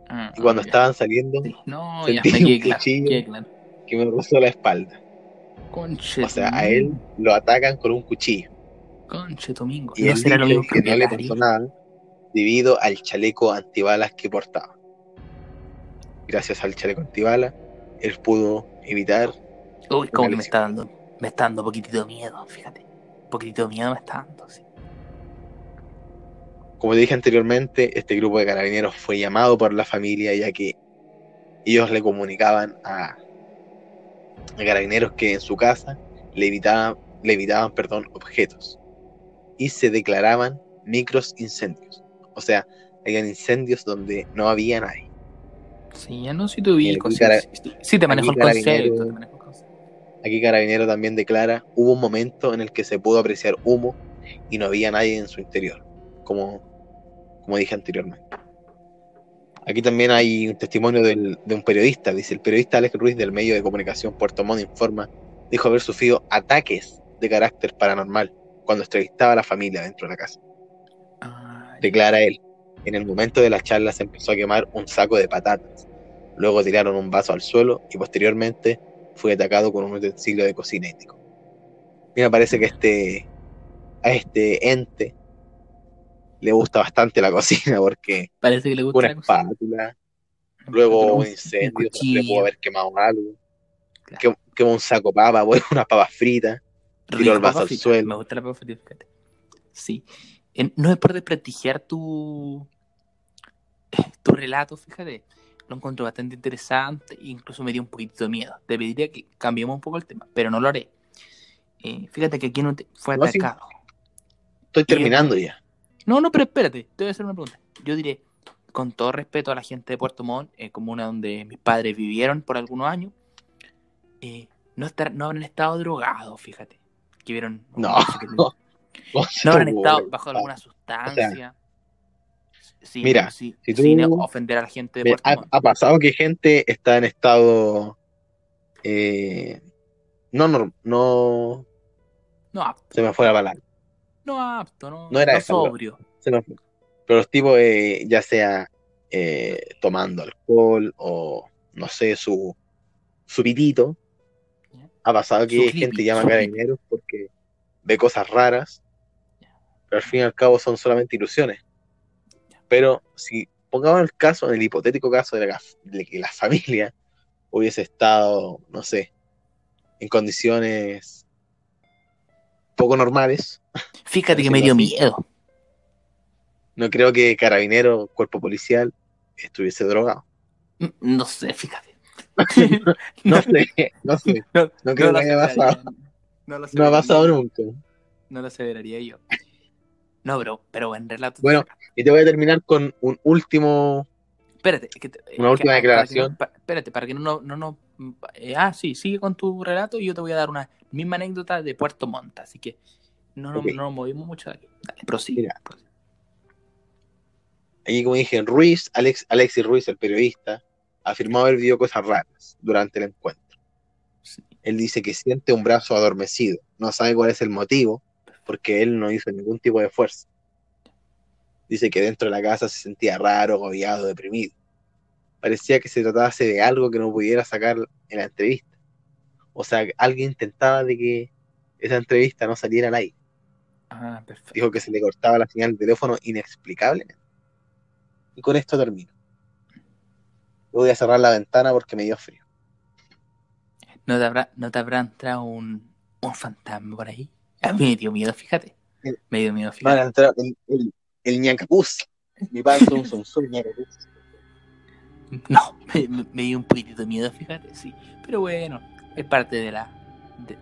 Ah, Y cuando ya. estaban saliendo, No, ya sentí me un quedé claro, cuchillo. quedé claro. que me rozó la espalda. Conche O sea, a él lo atacan con un cuchillo. Conche tu mingo. Y ¿No él será lo mismo que no le pasó nada debido al chaleco antibalas que portaba. Gracias al chaleco antibalas, él pudo evitar. Uy, como que me está dando, me está dando poquitito de miedo, fíjate. Un poquitito de miedo me está dando, sí. Como dije anteriormente, este grupo de carabineros fue llamado por la familia ya que ellos le comunicaban a, a carabineros que en su casa le evitaban, le evitaban perdón, objetos y se declaraban micros incendios. O sea, habían incendios donde no había nadie. Sí, ya no, si te ubico, sí, te manejo el concepto. Aquí Carabinero también declara, hubo un momento en el que se pudo apreciar humo y no había nadie en su interior, como, como dije anteriormente. Aquí también hay un testimonio del- de un periodista, dice el periodista Alex Ruiz del medio de comunicación Puerto Montt informa, dijo haber sufrido ataques de carácter paranormal cuando entrevistaba a la familia dentro de la casa. Ah, Declara él, en el momento de la charla se empezó a quemar un saco de patatas, luego tiraron un vaso al suelo y posteriormente fue atacado con un utensilio de cocina ético. Mira, parece que este, a este ente le gusta bastante la cocina porque Parece que le gusta una espátula, luego un incendio, le pudo haber quemado algo, Claro. quem- quemó un saco de papa, unas papas fritas, tiró el vaso al frita. suelo. Me gusta la papa frita, fíjate. Sí. En- no es por desprestigiar tu, tu relato, fíjate. Lo encuentro bastante interesante e incluso me dio un poquito de miedo. Te pediría que cambiemos un poco el tema, pero no lo haré. Eh, fíjate que aquí no te- fue No, sí. atacado. Estoy terminando ya. No, no, pero espérate, te voy a hacer una pregunta. Yo diré, con todo respeto a la gente de Puerto Montt, eh, comuna donde mis padres vivieron por algunos años, eh, no, estar, no habrán estado drogados, fíjate. Que vieron. No. No habrán estado bajo alguna sustancia. sin, mira, sin- si tú- sin ofender a la gente de Mira, Puerto ha, Montt. ha pasado que gente está en estado eh, no, norm- no No apto, se me fue la palabra no apto, no, No era no bro. sobrio. pero los tipos eh, ya sea eh, tomando alcohol o no sé su su pitito Ya. ha pasado que gente llama carabineros porque ve cosas raras pero al fin y al cabo son solamente ilusiones pero si pongamos el caso en el hipotético caso de, la- de que la familia hubiese estado no sé en condiciones poco normales Fíjate que me dio así. miedo. no creo que carabinero cuerpo policial estuviese drogado Mm, No sé, fíjate. no sé no sé No, No creo que haya pasado. No lo no ha pasado nunca No lo aseveraría yo. No, bro, pero buen relato. Bueno. y te voy a terminar con un último espérate. es que te- Una última ah, para que declaración. espérate, para que no, no, no, eh, ah, sí, sigue con tu relato y yo te voy a dar una misma anécdota de Puerto Montt. Así que no, no, Ok. no nos movimos mucho de aquí. Dale, prosigue. Mira. prosigue. Allí, como dije, Ruiz, Alex, Alexis Ruiz, el periodista, afirmó haber vivido cosas raras durante el encuentro. Sí. Él dice que siente un brazo adormecido, no sabe cuál es el motivo, porque él no hizo ningún tipo de fuerza. Dice que dentro de la casa se sentía raro, agobiado, deprimido. Parecía que se tratase de algo que no pudiera sacar en la entrevista. O sea, alguien intentaba de que esa entrevista no saliera al aire. Ah, perfecto. Dijo que se le cortaba la señal de teléfono inexplicablemente. Y con esto termino. Voy a cerrar la ventana porque me dio frío. ¿No te habrá, no te habrá entrado un, un fantasma por ahí? A mí me dio miedo, fíjate. Me dio miedo, Van fíjate. a entrar el, el, el. Mi panzo un sonzón ñacapuz. No, me, dio un poquitito de miedo, fíjate, sí. Pero bueno, es parte de la de,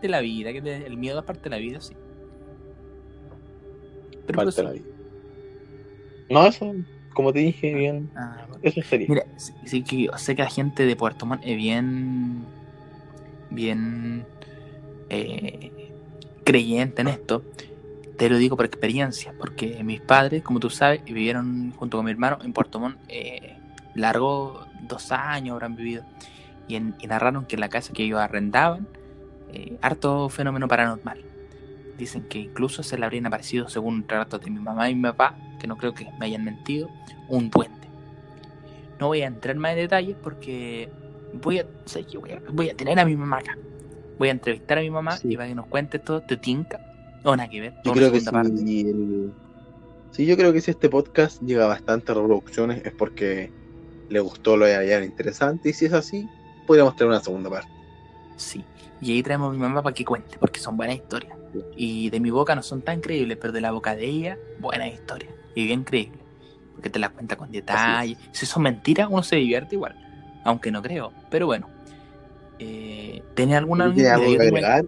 de la vida, que el miedo es parte de la vida, sí. Pero vida. No, eso, como te dije, bien. Ah, bueno. Eso sería. Mira, sí, sí que yo sé que la gente de Puerto Montt es bien, bien eh, creyente en esto. Te lo digo por experiencia, porque mis padres, como tú sabes, vivieron junto con mi hermano en Puerto Montt eh, largo dos años habrán vivido y, en- y narraron que en la casa que ellos arrendaban, eh, harto fenómeno paranormal. Dicen que incluso se le habrían aparecido, según relatos de mi mamá y mi papá, que no creo que me hayan mentido, un duende. No voy a entrar más en detalles porque voy a, sé que voy a, voy a tener a mi mamá acá. Voy a entrevistar a mi mamá Sí. y para que nos cuente todo, te tinca. O nada que ver. Yo creo que si el- sí, yo creo que si este podcast llega a bastantes reproducciones es porque le gustó, lo hallaron interesante, y si es así, podríamos tener una segunda parte. Sí. Y ahí traemos a mi mamá para que cuente, porque son buenas historias. Y de mi boca no son tan creíbles, pero de la boca de ella, buenas historias. Y bien creíbles. Porque te las cuenta con detalle. Si son mentiras, uno se divierte igual. Aunque no creo. Pero bueno. Eh, ¿Tenés alguna ¿Tienes algo que agregar?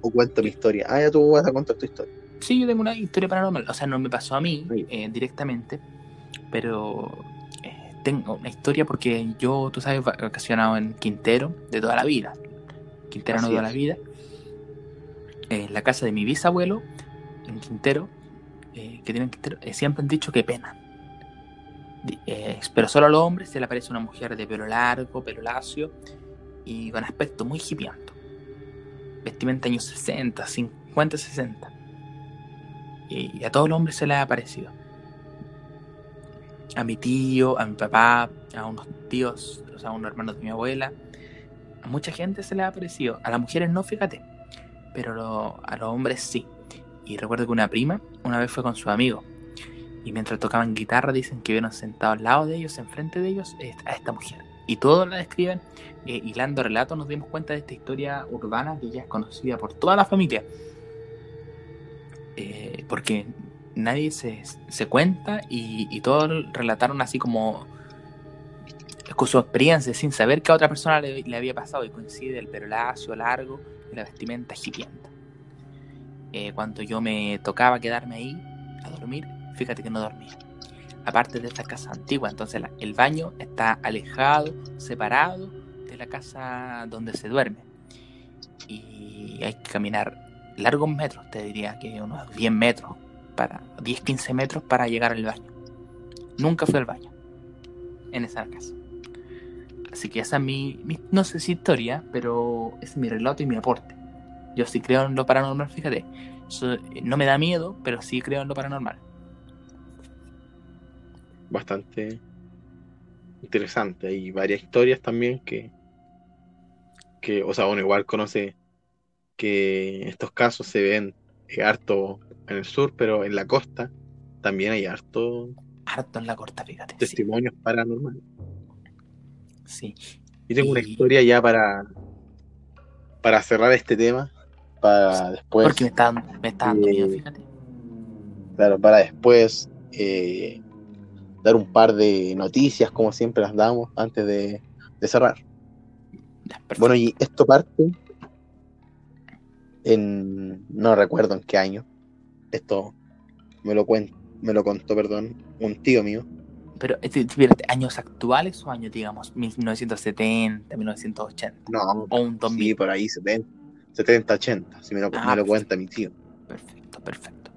¿O cuento mi historia? Ah, ya tú vas a contar tu historia. Sí, yo tengo una historia paranormal. O sea, no me pasó a mí eh, directamente, pero eh, tengo una historia porque yo, tú sabes, vacacionado en Quintero de toda la vida. Quintero no de toda la vida. En la casa de mi bisabuelo, en Quintero, eh, que tienen Quintero, eh, siempre han dicho que pena. Eh, pero solo a los hombres se le aparece una mujer de pelo largo, pelo lacio y con aspecto muy hipianto. Vestimenta años 60, 50, 60 y a todos los hombres se les ha aparecido. A mi tío, a mi papá, a unos tíos, o sea, a unos hermanos de mi abuela. A mucha gente se les ha aparecido. A las mujeres no, fíjate. Pero a los hombres sí. Y recuerdo que una prima una vez fue con su amigo. Y mientras tocaban guitarra dicen que vieron sentado al lado de ellos, enfrente de ellos, a esta mujer. Y todos la describen. Eh, hilando relatos nos dimos cuenta de esta historia urbana que ya es conocida por toda la familia eh, porque nadie se, cuenta y, todos relataron así como con su experiencia sin saber que a otra persona le, había pasado y coincide el pelo lacio, largo la vestimenta hipienta. Eh, cuando yo me tocaba quedarme ahí a dormir, fíjate que no dormía. Aparte de esta casa antigua, entonces el baño está alejado, separado de la casa donde se duerme. Y hay que caminar largos metros, te diría que unos 10 metros, para 10, 15 metros para llegar al baño. Nunca fui al baño en esa casa. Así que esa es mi, mi- no sé si historia, pero es mi relato y mi aporte. Yo sí creo en lo paranormal, fíjate. So- no me da miedo, pero sí creo en lo paranormal. Bastante interesante. Hay varias historias también que, que, o sea, uno igual conoce que estos casos se ven eh, harto en el sur, pero en la costa también hay harto Harto en la corta, fíjate. Sí, testimonios paranormales. Sí. Yo tengo una historia ya para, para cerrar este tema, para después, Porque me está, dando- me está dando eh, miedo, fíjate. claro, para después eh, dar un par de noticias, como siempre las damos, antes de, de cerrar. Perfecto. Bueno, y esto parte en, no recuerdo en qué año, esto me lo, cuen- me lo contó, perdón, un tío mío, Pero, espérate, ¿años actuales o años, digamos, 1970, 1980? no, O un 2000. sí, por ahí 70, 70 80, si me lo, Ah, me lo perfecto. cuenta mi tío. Perfecto, perfecto.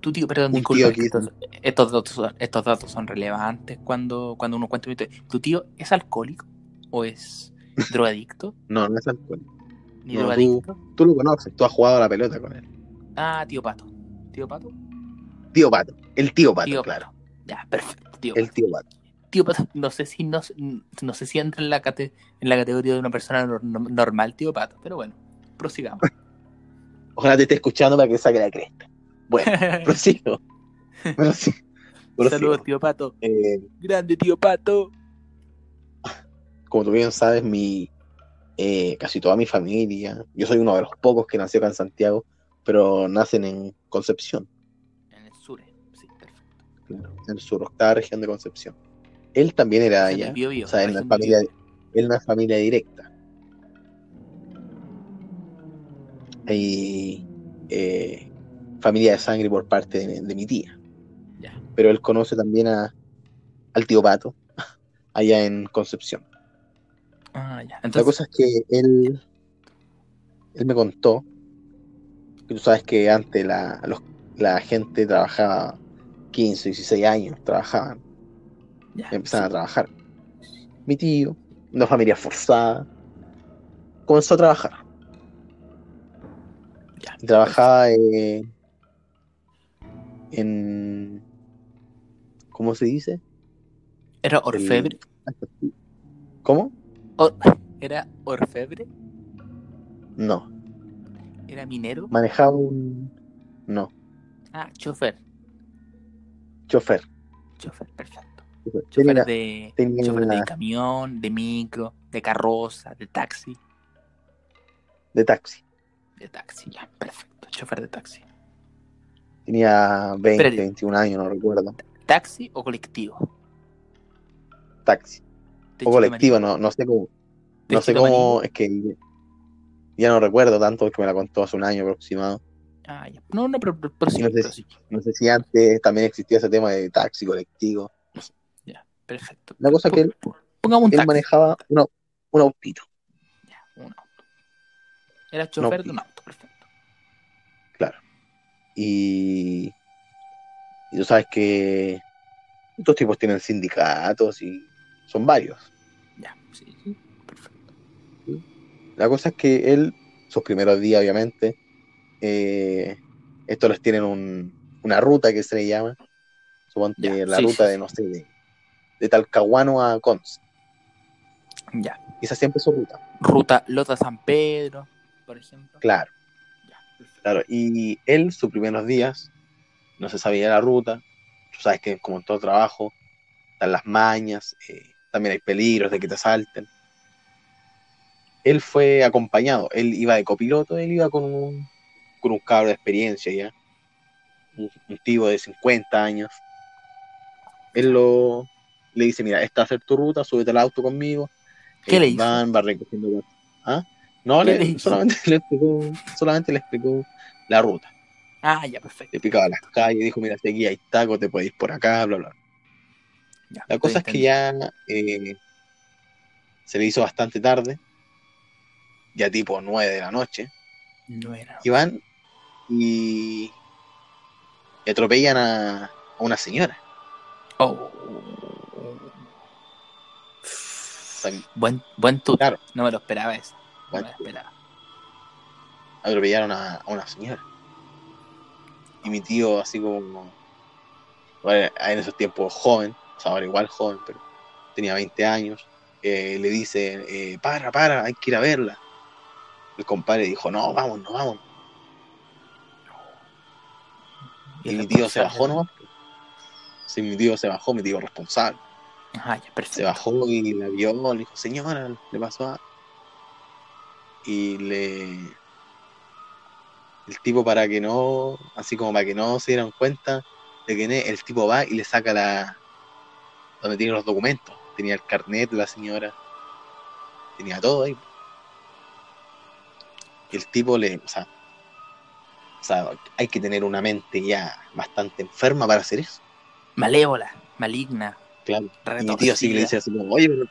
Tu tío, perdón, disculpa, tío estos, estos datos son, estos datos son relevantes cuando, cuando uno cuenta. ¿Tu tío es alcohólico o es drogadicto? No, no es alcohol. ¿Ni No, drogadicto? Tú lo conoces, tú has jugado a la pelota con él. Ah, tío Pato. ¿Tío Pato? Tío Pato, el tío Pato, tío claro. Pato. Ya, perfecto. Tío El Pato. tío Pato. Tío Pato, no sé si no, no sé si entra en la, cate- en la categoría de una persona nor- normal, tío Pato, pero bueno, prosigamos. Ojalá te esté escuchando para que saque la cresta. Bueno. Prosigo. Saludos, tío Pato. Eh, Grande, tío Pato. como tú bien sabes, mi eh, casi toda mi familia, yo soy uno de los pocos que nació acá en Santiago, pero nacen en Concepción, claro, en el sur, octava región de Concepción. Él también era allá, Biobío, o sea, él no es región del familia, no es familia directa. Y eh, familia de sangre por parte de, de mi tía. Ya. Pero él conoce también a, al tío Pato, allá en Concepción. Ah, ya. La Entonces, cosa es que él, él me contó que tú sabes que antes la, los- la gente trabajaba 15, 16 años, trabajaban, ya, empezaban a sí. trabajar. Mi tío, una familia forzada, comenzó a trabajar. Ya. Trabajaba eh, en. ¿Cómo se dice? ¿Era orfebre? ¿Cómo? Or- ¿Era orfebre? No. ¿Era minero? Manejaba un. No. Ah, chofer. Chofer. Chofer, perfecto. Chofer. De, chofer de camión, de micro, de carroza, de taxi. de taxi. De taxi, ya, perfecto. Chofer de taxi. Tenía 20, Espérate. 21 años, no recuerdo. ¿Taxi o colectivo? Taxi. O colectivo, no, no sé cómo. ¿De No sé cómo. Es que ya no recuerdo tanto porque me la contó hace un año aproximado. Ah, ya. No, no, pero, pero, pero sí, no sé pero si- sí. No sé si antes también existía ese tema de taxi, colectivo. Ya, perfecto. La cosa es que él, Pongamos un él taxi. manejaba una- un autito. Ya, un auto. Era chofer de un auto, perfecto. Claro. Y, y tú sabes que estos tipos tienen sindicatos y son varios. Ya, sí, sí, perfecto. La cosa es que él, sus primeros días, obviamente, eh, estos les tienen un- una ruta que se le llama. Suponte Ya, la sí, ruta sí, de, no sé, de, de Talcahuano a Cons. Ya. Esa siempre es su ruta. Ruta Lota San Pedro, por ejemplo. Claro, Ya, claro. Y él, sus primeros días, no se sabía la ruta. Tú sabes que, como en todo trabajo, están las mañas, eh, también hay peligros de que te asalten. Él fue acompañado, él iba de copiloto, él iba con un, con un cabro de experiencia ya, un, un tipo de 50 años. Él lo, le dice, mira, esta va a ser tu ruta, súbete al auto conmigo. ¿Qué Eh, le hizo? Van, va recogiendo. ¿Ah? No, ¿Qué le- solamente, le explicó, solamente le explicó la ruta. Ah, ya, perfecto. Le explicaba las calles, dijo, mira, si aquí hay tacos, te puedes ir por acá, bla, bla. Ya, La cosa es que ya eh, se le hizo bastante tarde, ya tipo 9 de la noche. No era. y van y, y atropellan a, a una señora. Oh. Buen, buen tuto. Claro. No me lo esperaba eso. No me lo esperaba. atropellaron a, a una señora. Y mi tío, así como, bueno, en esos tiempos joven, o sea, ahora igual joven, pero tenía 20 años, eh, le dice, eh, para, para, hay que ir a verla. El compadre dijo, no, vamos, no, vamos. Y mi tío se bajó, ¿no? Sí, mi tío se bajó, mi tío responsable. Ajá, ya, perfecto. Se bajó y la vio, le dijo, señora, le pasó a... Y le... El tipo para que no, así como para que no se dieran cuenta de que el tipo va y le saca la... donde tiene los documentos. Tenía el carnet de la señora. Tenía todo ahí. Y el tipo le... O sea, o sea, hay que tener una mente ya bastante enferma para hacer eso. Malévola, maligna, Claro. Y mi tío así le dice así como, oye, pero,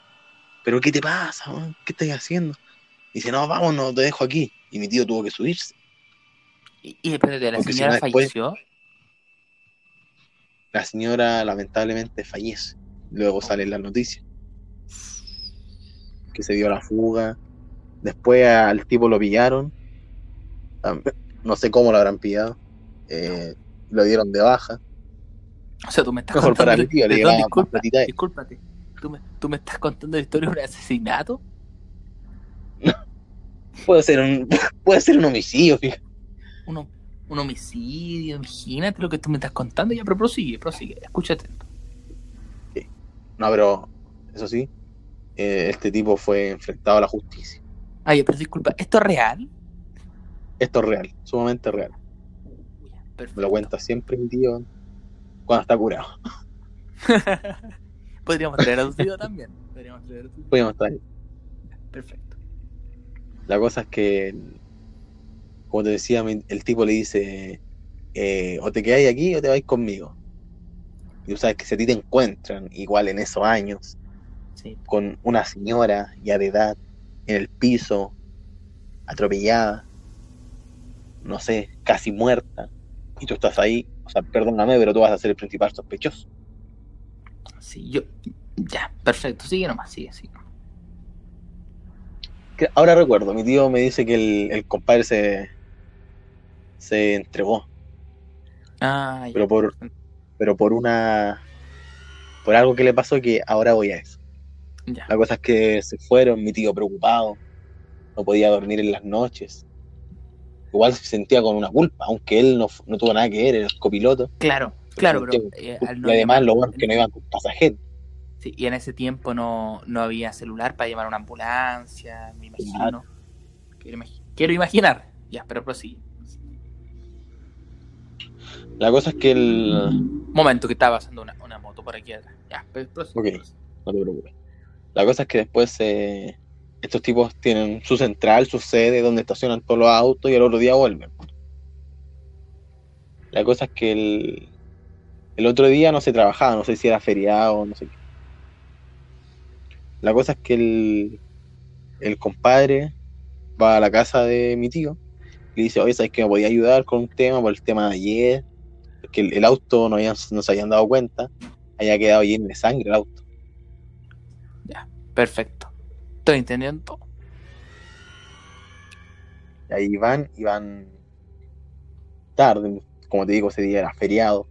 pero ¿qué te pasa? man? ¿Qué estás haciendo? Y dice, no, vamos, no te dejo aquí. Y mi tío tuvo que subirse. Y, y espérate, la Porque si señora después- falleció. La señora lamentablemente fallece. Luego sale en las noticias. Que se dio la fuga. Después al tipo lo pillaron. No sé cómo lo habrán pillado. Eh, lo dieron de baja. O sea, tú me estás Mejor contando. para mi tío, le perdón, llevaba disculpa, platita. discúlpate. ¿Tú me, tú me estás contando la historia de un asesinato. Puede ser un, puede ser un homicidio, fíjate. Uno, un homicidio, imagínate lo que tú me estás contando. Ya, pero prosigue, prosigue. Escúchate. No, pero eso sí, eh, este tipo fue enfrentado a la justicia. Ay, pero disculpa, ¿esto es real? Esto es real, sumamente real. Perfecto. Me lo cuenta siempre mi tío cuando está curado. Podríamos traer a tu tío también. Podríamos traer a tu tío. Estar ahí. Perfecto. La cosa es que, como te decía, el tipo le dice, eh, o te quedáis aquí o te vais conmigo. Y tú sabes que si a ti te encuentran, igual en esos años, Sí. con una señora ya de edad, en el piso, atropellada, no sé, casi muerta, y tú estás ahí, o sea, perdóname, pero tú vas a ser el principal sospechoso. Sí, yo. Ya, perfecto. Sigue nomás, sigue, sigue. Ahora recuerdo, mi tío me dice que el, el compadre se, se entregó, Ah, ya. pero por, pero por una, por algo que le pasó que ahora voy a eso. Ya. La cosa es que se fueron, mi tío preocupado, no podía dormir en las noches. Igual se sentía con una culpa, aunque él no, no tuvo nada que ver, era el copiloto. Claro, claro, pero eh, no y además lo bueno es que no iban con pasajeros. Sí, y en ese tiempo no, no había celular para llamar a una ambulancia, me imagino. Quiero, quiero imaginar. Ya, pero prosigue. La cosa es que el... Momento que estaba pasando una, una moto por aquí atrás. Ya, pero prosigue. Ok. prosigue. No te preocupes. La cosa es que después eh, estos tipos tienen su central, su sede, donde estacionan todos los autos y el otro día vuelven. La cosa es que el, el otro día no se trabajaba, no sé si era feriado, no sé qué. La cosa es que el, el compadre va a la casa de mi tío y dice, oye, ¿sabes que me podía ayudar con un tema por el tema de ayer? Porque el, auto no, habían, no se habían dado cuenta, había quedado lleno de sangre el auto. Perfecto. Estoy entendiendo ahí van y van tarde, como te digo, ese día era feriado.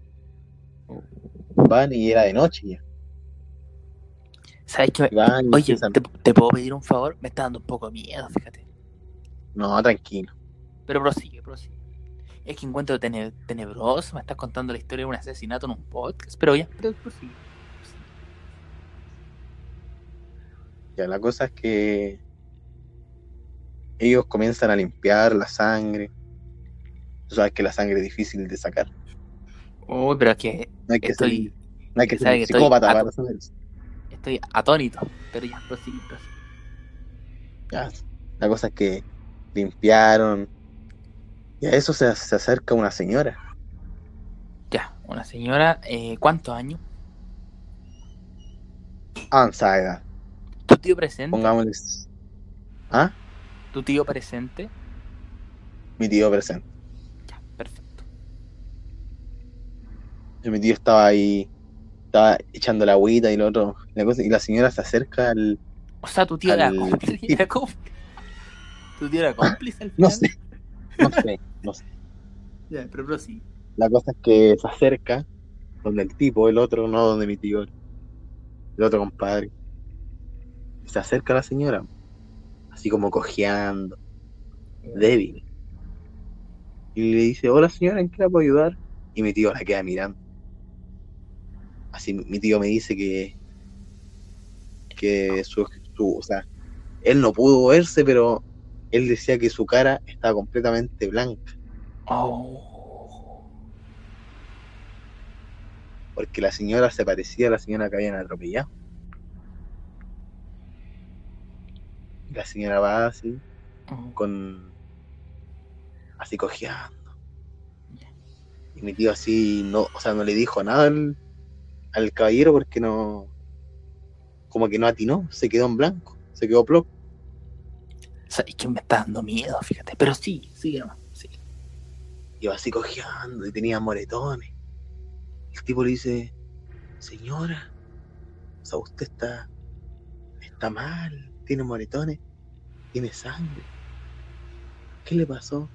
Van y era de noche ya. ¿Sabes qué? Van Oye, empiezan- ¿te, te puedo pedir un favor? Me está dando un poco de miedo, fíjate. No, tranquilo. Pero prosigue, prosigue. Es que encuentro tene- tenebroso. Me estás contando la historia de un asesinato en un podcast. Pero ya, pero prosigue. Ya la cosa es que ellos comienzan a limpiar la sangre. Tú sabes que la sangre es difícil de sacar. Uy, pero es que No hay que estoy, ser, no hay que ser psicópata para saber eso. estoy atónito. Pero ya, prosigue, prosigue. Ya, La cosa es que limpiaron. Y a eso se, se acerca una señora. Ya, una señora, eh, ¿cuántos años? Avanzada edad. ¿Tu tío presente? Pongámosles. ¿Ah? ¿Tu tío presente? Mi tío presente. Ya, perfecto. Y mi tío estaba ahí, estaba echando la agüita y lo otro. La cosa, y la señora se acerca al. O sea, tu tío era Al- cómplice. Era cómplice. ¿Tu tío era cómplice al No final? sé, no sé, no sé. Ya, pero prosigue. La cosa es que se acerca donde el tipo, el otro, no donde mi tío, el otro compadre. Y se acerca a la señora, así como cojeando, débil. Y le dice, hola señora, ¿en qué la puedo ayudar? Y mi tío la queda mirando. Así mi tío me dice que, que su, su- o sea, él no pudo verse, pero él decía que su cara estaba completamente blanca. Oh. porque la señora se parecía a la señora que habían atropellado. La señora va así, con. así cojeando. Y mi tío así, no, o sea, no le dijo nada al, al caballero porque no. como que no atinó, se quedó en blanco, se quedó plop. ¿Sabes que me está dando miedo? Fíjate. Pero sí, sigue nomás. Sí. Iba así cojeando y tenía moretones. El tipo le dice, señora, o sea, usted está, está mal, tiene moretones, tiene sangre. ¿Qué le pasó?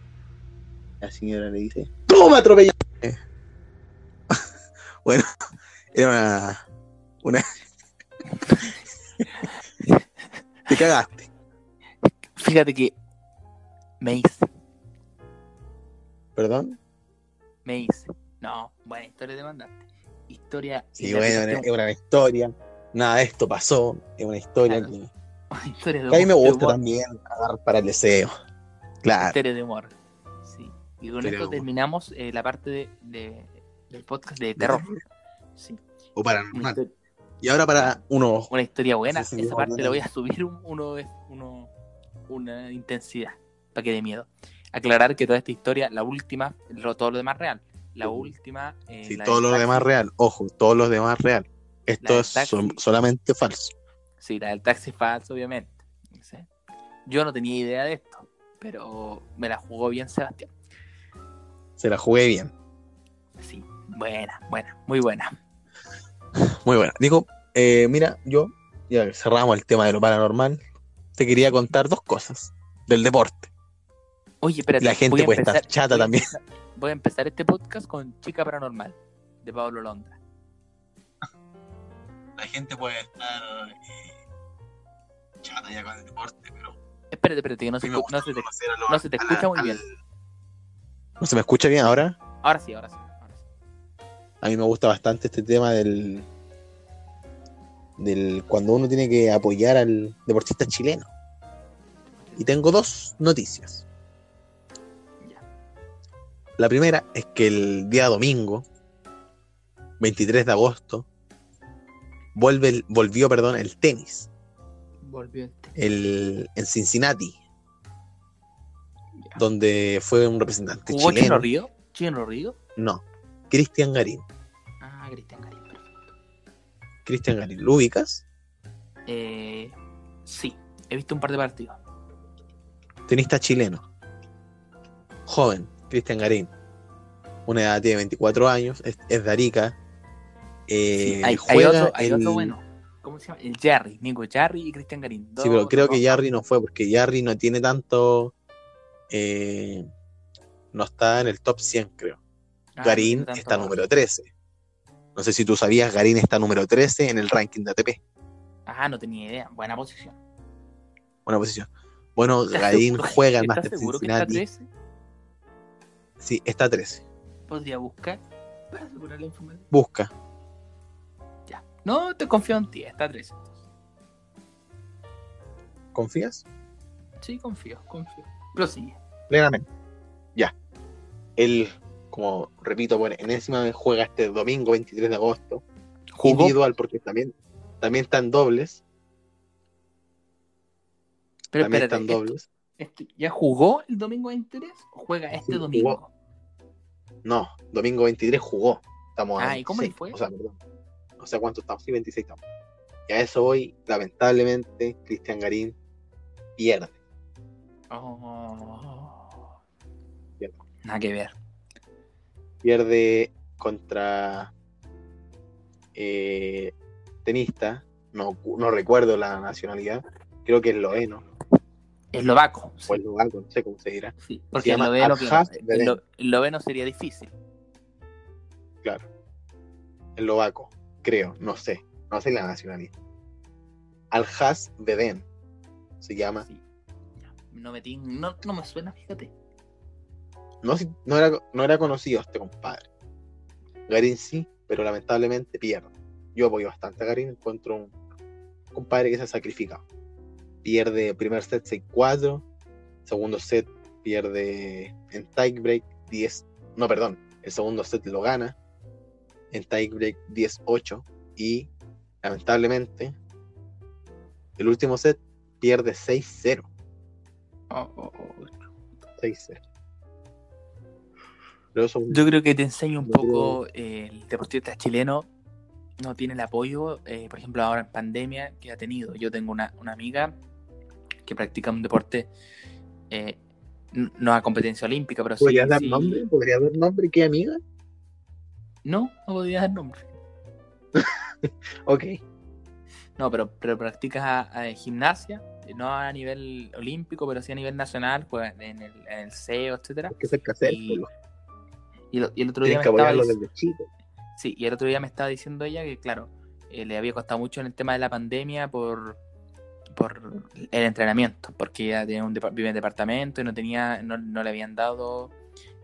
La señora le dice, ¡Tú me atropellaste! bueno, era una... una... Te cagaste. Fíjate que me hice, ¿Perdón? me hice. No, buena historia de mandaste. Historia. Sí, bueno, es una historia. Nada de esto pasó. Es una historia Claro. que... Una historia de a mí me gusta humor. también agarrar para el deseo. Claro. Historia de humor. Sí. Y con Historia esto terminamos eh, la parte de, de- del podcast de terror. Sí. O paranormal. Y ahora para uno. una historia buena. Sí, sí, Esa parte le voy a subir un- uno, uno, una intensidad para que dé miedo. Aclarar que toda esta historia, la última, lo- todo lo demás real. La Sí. última. eh, Si la todo lo taxi, demás real. Ojo, todo lo demás real. Esto es solamente falso. Sí, la del taxi falso, obviamente. Sí. Yo no tenía idea de esto, pero me la jugó bien Sebastián. Se la jugué bien. Sí, buena, buena, muy buena. Muy buena. Digo, eh, mira, yo ya cerramos el tema de lo paranormal. Te quería contar dos cosas del deporte. Oye, espérate. La gente puede estar chata voy a también. empezar- voy a empezar este podcast con Chica Paranormal, de Pablo Londra. La gente puede estar chata ya con el deporte, pero Espérate, espérate, que no se, escu- no se te, no se te escucha muy bien. ¿No se me escucha bien ahora? Ahora sí, ahora sí. ahora sí. A mí me gusta bastante este tema del. del cuando uno tiene que apoyar al deportista chileno. Y tengo dos noticias. Ya. La primera es que el día domingo, 23 de agosto, vuelve el- volvió perdón, el tenis Volvió el el, en Cincinnati, Ya. donde fue un representante ¿Jugó Chino chileno. Río? ¿Chino Río? No, Cristian Garín. Ah, Cristian Garín, perfecto. Cristian Garín, ¿lo ubicas? Eh, sí, he visto un par de partidos. Tenista chileno. Joven, Cristian Garín. Una edad tiene 24 años, es, es de Arica. Eh, Sí, hay, hay otro, hay el- otro bueno. ¿Cómo se llama? El Jarry, Nico Jarry y Cristian Garín. Sí, pero Dos- creo que Jarry no fue, porque Jarry no tiene tanto. eh, no está en el top 100, creo. Ah, Garín no está más. número 13. No sé si tú sabías, Garín está número 13 en el ranking de ATP. Ah, no tenía idea. Buena posición. Buena posición. Bueno, ¿Estás Garín seguro- juega en ¿Estás Master seguro que está Cincinnati. 13? Sí, está 13. Podría buscar para asegurar la información. Busca. No, te confío en ti. Está 13. entonces. ¿Confías? Sí, confío, confío. Prosigue. Plenamente. Ya. Él, como repito, por enésima vez juega este domingo 23 de agosto. ¿Jugó? Individual, porque también, también están dobles. Pero también espérate, están ¿esto- dobles. ¿ya jugó el domingo 23 o juega este Sí, jugó. domingo? No, domingo 23 jugó. Estamos a Ah, ¿y cómo le 26, fue? O sea, perdón. No sé cuánto estamos. Sí, 26 estamos. Y a eso hoy, lamentablemente, Cristian Garín pierde. Oh. Nada que ver. Pierde contra eh, tenista. No, no recuerdo la nacionalidad. Creo que es esloveno. Eslovaco. O Sí, eslovaco, no sé cómo se dirá. sí, porque el noveno, Alhaz el lo- el noveno sería difícil. Claro. Eslovaco, creo, no sé. No sé la nacionalidad. Alhaz Beden se llama. Sí. No, me no, no me suena, fíjate. No, no, era, no era conocido este compadre. Garín sí, pero lamentablemente pierde. Yo apoyo bastante a Garín, encuentro un compadre que se ha sacrificado. Pierde primer set 6-4, segundo set pierde en tiebreak 10, no, perdón, el segundo set lo gana en tiebreak 10-8 y lamentablemente el último set pierde 6-0. Oh, oh, oh. 6-0. Pero eso es un- Yo creo que te enseña un poco eh, el deportista chileno no tiene el apoyo, eh, por ejemplo, ahora en pandemia que ha tenido. Yo tengo una, una amiga que practica un deporte eh, no a competencia olímpica, pero sí. ¿Podría dar sí- nombre? ¿Podría dar nombre? ¿Qué amiga? No, no podría dar nombre. Ok. No, pero, pero practica eh, gimnasia, eh, no a nivel olímpico, pero sí a nivel nacional, juega en el, en el CEO, etcétera. Que casero. Y- pues, Y, el- y el otro día me estaba desde chico. Sí, y el otro día me estaba diciendo ella que, claro, eh, le había costado mucho en el tema de la pandemia por, por el entrenamiento, porque ella tenía un vive en departamento y no tenía, no, no le habían dado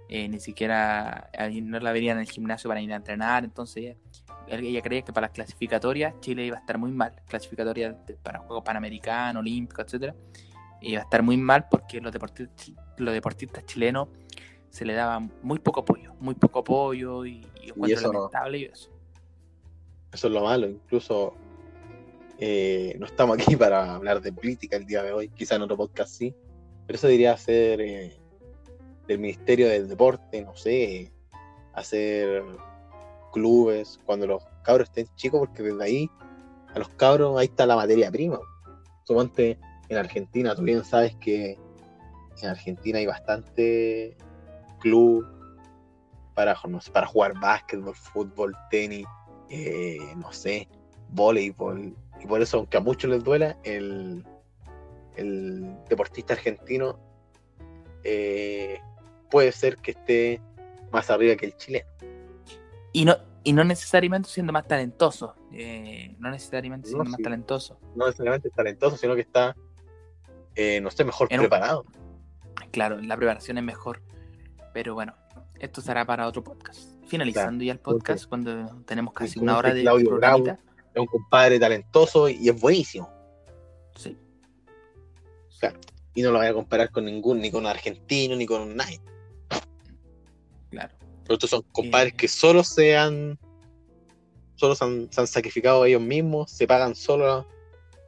eh, ni siquiera, ahí no la verían en el gimnasio para ir a entrenar, entonces ella, creía que para las clasificatorias Chile iba a estar muy mal, clasificatorias para Juegos Panamericanos, Olímpicos, etcétera, iba a estar muy mal porque los deportistas, los deportistas chilenos se le daba muy poco apoyo, muy poco apoyo y, y encuentro eso- lamentable y eso. Eso es lo malo. Incluso eh, no estamos aquí para hablar de política el día de hoy. Quizá en otro podcast sí. Pero eso diría ser eh, del Ministerio del Deporte, no sé, hacer clubes cuando los cabros estén chicos, porque desde ahí a los cabros ahí está la materia prima. Suponte en Argentina, tú bien sabes que en Argentina hay bastante club para, no sé, para jugar básquetbol, fútbol, tenis, eh, no sé, voleibol. Y por eso, aunque a muchos les duela, el, el deportista argentino eh, puede ser que esté más arriba que el chileno. Y no, y no necesariamente siendo más talentoso. eh, no necesariamente No, siendo más sí. talentoso. No necesariamente es talentoso, sino que está, eh, no sé, mejor En un- preparado. Claro, la preparación es mejor. Pero bueno, esto será para otro podcast. Finalizando ya el podcast, cuando tenemos casi una hora de Claudio. Es un compadre talentoso y es buenísimo. Sí. Claro. Y no lo voy a comparar con ningún, ni con un argentino, ni con un nadie. Claro. Pero estos son compadres Eh. que solo se han, solo se han, se han sacrificado ellos mismos, se pagan solo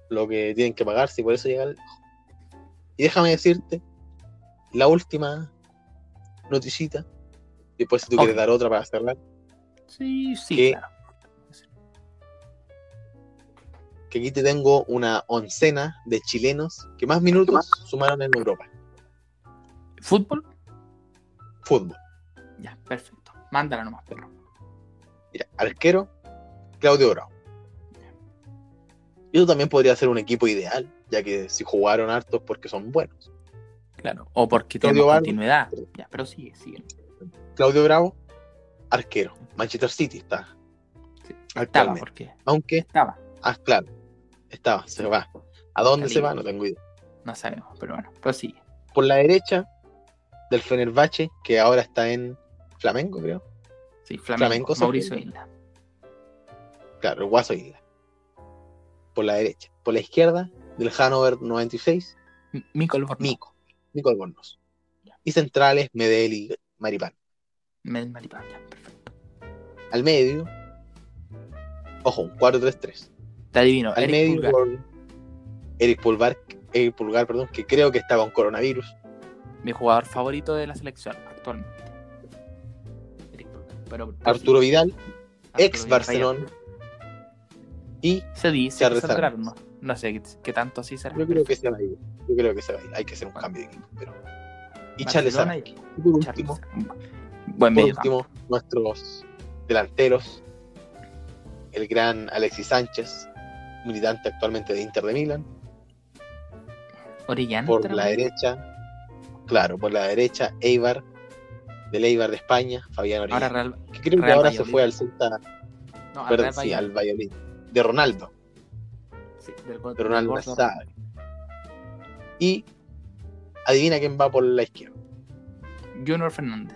lo que tienen que pagarse y por eso llegan lejos. Y déjame decirte, la última noticita, después si tú quieres dar otra para cerrar, Sí, sí, Que- claro. que aquí te tengo una oncena de chilenos que más minutos sumaron en Europa. ¿Fútbol? Fútbol. Ya, perfecto. Mándala nomás, perro. Mira, arquero, Claudio Bravo. Y eso también podría ser un equipo ideal, ya que si jugaron hartos porque son buenos. Claro. O porque Barbo. continuidad. Ya, pero sigue, sigue. Claudio Bravo, arquero. Manchester City está. Sí. Estaba, porque Aunque, estaba. ah, claro, estaba, se va. ¿A dónde se va? No tengo idea. No sabemos, pero bueno, prosigue. Por la derecha, del Fenerbahce, que ahora está en Flamengo, creo. Sí, Flamengo, Flamenco Mauricio. Isla. Claro, el Guaso Isla. Por la derecha. Por la izquierda, del Hannover 96, M- Mico Albornoz. Mico. Mico Albornoz. Y centrales, Medel y Maripán. Mel Maripán, ya, perfecto. Al medio, ojo, un 4-3-3. Te adivino, Al Eric medio, Pulgar. por Eric Pulgar, Eric Pulgar, perdón, que creo que está con coronavirus. mi jugador favorito de la selección actualmente. Pero, Arturo Vidal, Arturo ex. Barcelona. Y Se dice Charles que saldrá, no, no sé qué, tanto así será. yo creo que se va a ir. Yo creo que se va a ir. Hay que hacer un cambio de equipo. Pero... Y Charles Barcelona Y por último. Buen por último, nuestros delanteros, el gran Alexis Sánchez, militante actualmente de Inter de Milán, Orellana. por ¿estará la derecha, claro, por la derecha, Eibar, del Eibar de España, Fabián Ahora Orellana, Real, que creo que ahora se fue al Celta, no, al Real sí, al Valladolid, de Ronaldo, Sí, del de Ronaldo del. Y adivina quién va por la izquierda. Junior Fernández.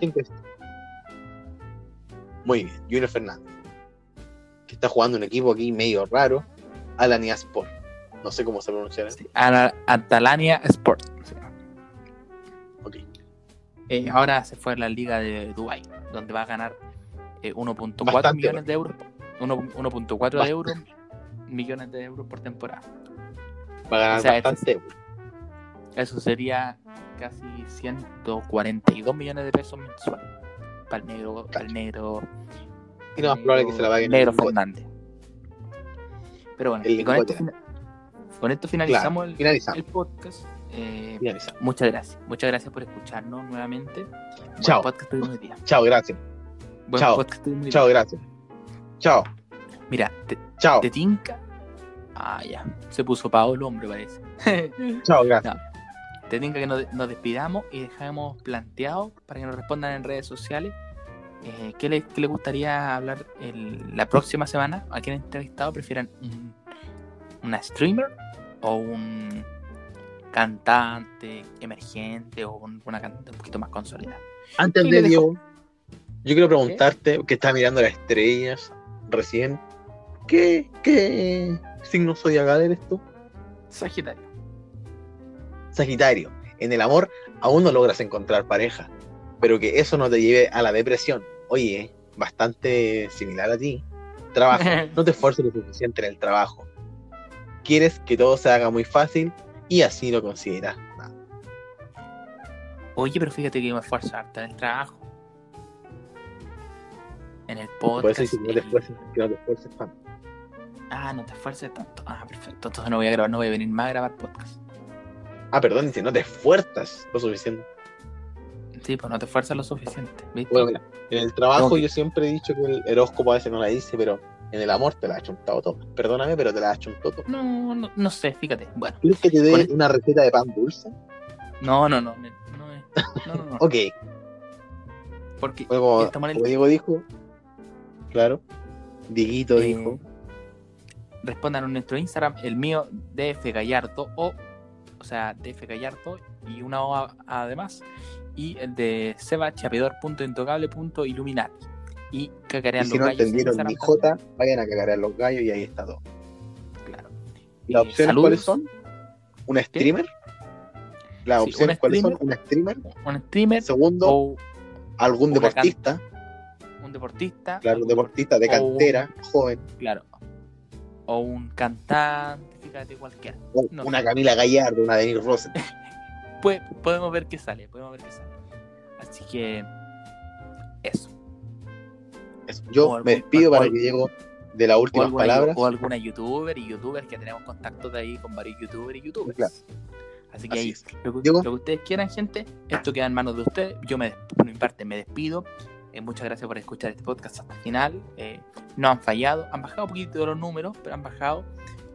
Muy bien, Junior Fernández. Que está jugando un equipo aquí medio raro, Alania Sport. No sé cómo se pronunciará. Sí, Ana- Atalania Sport. Eh, ahora se fue a la liga de Dubai, donde va a ganar eh, 1.4 Bastante, millones de euros. uno- 1.4 Bastante. de euros, millones de euros por temporada. Va a ganar O sea, bastante. Eso sería casi 142 millones de pesos mensuales. Para el negro, para el negro, Y lo más probable es que se la en negro. Fernández. Pero bueno, y con, esto, con Finalizamos. el podcast. Eh, muchas gracias. Muchas gracias por escucharnos nuevamente. Buen Chao. podcast tuvimos hoy día. Chao, gracias. Buen Chao. podcast tuvimos Chao, día. gracias. Chao. Mira, te, Chao. te tinca. Ah, ya. Se puso pavo el hombre, parece. Chao, gracias. te tinca que nos, nos despidamos y dejamos planteado para que nos respondan en redes sociales. eh, ¿qué, les, qué les gustaría hablar el- la próxima semana? ¿A quién entrevistado prefieran un, una streamer o un cantante emergente o un- una cantante un poquito más consolidada? Antes de Diego, yo quiero preguntarte, que estás mirando las estrellas recién, ¿qué, qué signo zodiacal eres tú? Sagitario. Sagitario. En el amor aún no logras encontrar pareja, pero que eso no te lleve a la depresión. Oye, bastante similar a ti. Trabajo. No te esfuerces lo suficiente en el trabajo. Quieres que todo se haga muy fácil y así lo consideras. nada. Oye, pero fíjate que yo me esfuerzo harto en el trabajo. En el Por podcast. eso no te esfuerces, que no te esfuerces tanto. Ah, no te esfuerces tanto. Ah, perfecto. Entonces no voy a grabar, no voy a venir más a grabar podcast. Ah, perdón, dice, no te esfuerzas lo suficiente. Sí, pues no te esfuerzas lo suficiente. ¿viste? Bueno, mira, en el trabajo yo siempre he dicho que el horóscopo a veces no la dice, pero en el amor te la ha chuntado todo. Perdóname, pero te la ha chuntado todo. No, no, no sé, fíjate. Bueno, ¿Quieres que te dé el- una receta de pan dulce? no, no, no. no No, no, no. Ok, Porque el como Diego dijo. Claro. Dieguito Eh, dijo. respondan en nuestro Instagram, el mío, DF Gallardo, o, o sea, DF Gallardo y una O además, y el de Seba Y Y cacarean si los no gallos entendieron ni. J, vayan a cagar a los gallos y ahí está todo. Claro. ¿Las Eh, opciones saludos. cuáles son? ¿Un streamer? Las Sí, opciones cuáles son? ¿Un streamer? Un streamer Segundo, o algún deportista. un deportista. Claro, un deportista de un- cantera, joven. Claro. O un cantante, fíjate cualquiera. o no una. Camila Gallardo, una Denise Rosen. Pues, podemos ver qué sale, podemos ver qué sale. Así que eso. Eso. Yo O algún- me despido para que llego de las últimas palabras. o alguna youtuber y youtubers que tenemos contactos de ahí con varios youtubers y youtubers. Claro. Así que Así ahí, lo que, Diego. lo que ustedes quieran, gente, esto queda en manos de ustedes. Yo me, por mi parte me despido. Eh, muchas gracias por escuchar este podcast hasta el final. Eh, no han fallado, han bajado un poquito los números, pero han bajado.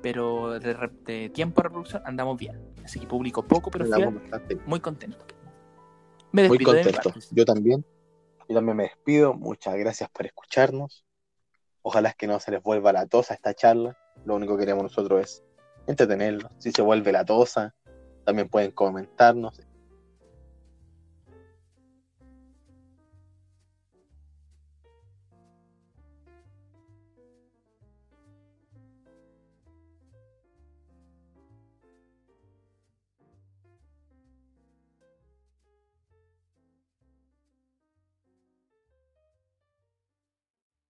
Pero de, de tiempo de reproducción andamos bien. Así que publico poco, pero fiel, muy contento. Me Muy despido de mi contento. parte. Yo también. Yo también me despido. Muchas gracias por escucharnos. Ojalá es que no se les vuelva la tosa esta charla. Lo único que queremos nosotros es entretenerlos. Si se vuelve la tosa, también pueden comentarnos.